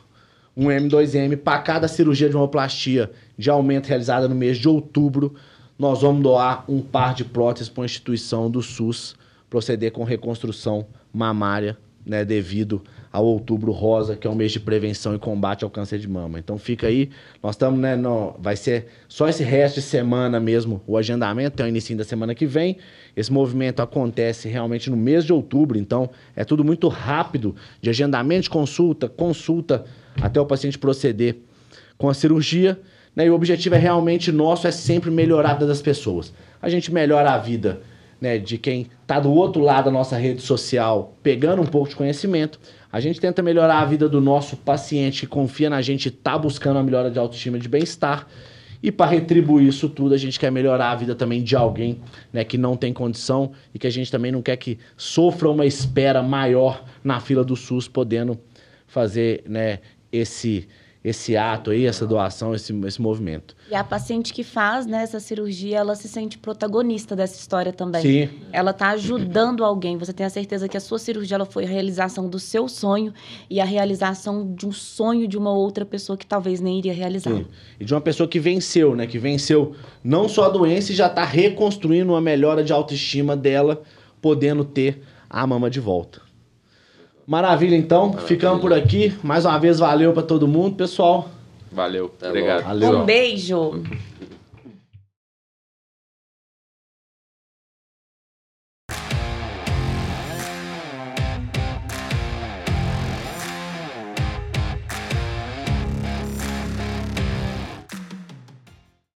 [SPEAKER 1] um M2M, para cada cirurgia de homoplastia de aumento realizada no mês de outubro, nós vamos doar um par de próteses para uma instituição do SUS proceder com reconstrução mamária, né, devido ao outubro rosa, que é o mês de prevenção e combate ao câncer de mama. Então fica aí, nós estamos, né, no, vai ser só esse resto de semana mesmo o agendamento, tem o início da semana que vem. Esse movimento acontece realmente no mês de outubro, então é tudo muito rápido, de agendamento de consulta, consulta, até o paciente proceder com a cirurgia. Né? E o objetivo é realmente nosso, é sempre melhorar a vida das pessoas. A gente melhora a vida né, de quem está do outro lado da nossa rede social, pegando um pouco de conhecimento. A gente tenta melhorar a vida do nosso paciente que confia na gente está buscando a melhora de autoestima de bem-estar. E para retribuir isso tudo, a gente quer melhorar a vida também de alguém né, que não tem condição e que a gente também não quer que sofra uma espera maior na fila do SUS, podendo fazer né, esse, esse ato aí, essa doação, esse, esse movimento.
[SPEAKER 4] E a paciente que faz né, essa cirurgia, ela se sente protagonista dessa história também.
[SPEAKER 1] Sim,
[SPEAKER 4] Ela está ajudando alguém. Você tem a certeza que a sua cirurgia ela foi a realização do seu sonho e a realização de um sonho de uma outra pessoa que talvez nem iria realizar.
[SPEAKER 1] Sim. E de uma pessoa que venceu, né? Que venceu não só a doença e já tá reconstruindo uma melhora de autoestima dela, podendo ter a mama de volta. Maravilha, então. Ficamos por aqui. Mais uma vez, valeu para todo mundo, pessoal.
[SPEAKER 3] Valeu.
[SPEAKER 2] Tá
[SPEAKER 3] Obrigado.
[SPEAKER 1] Valeu.
[SPEAKER 4] Um beijo.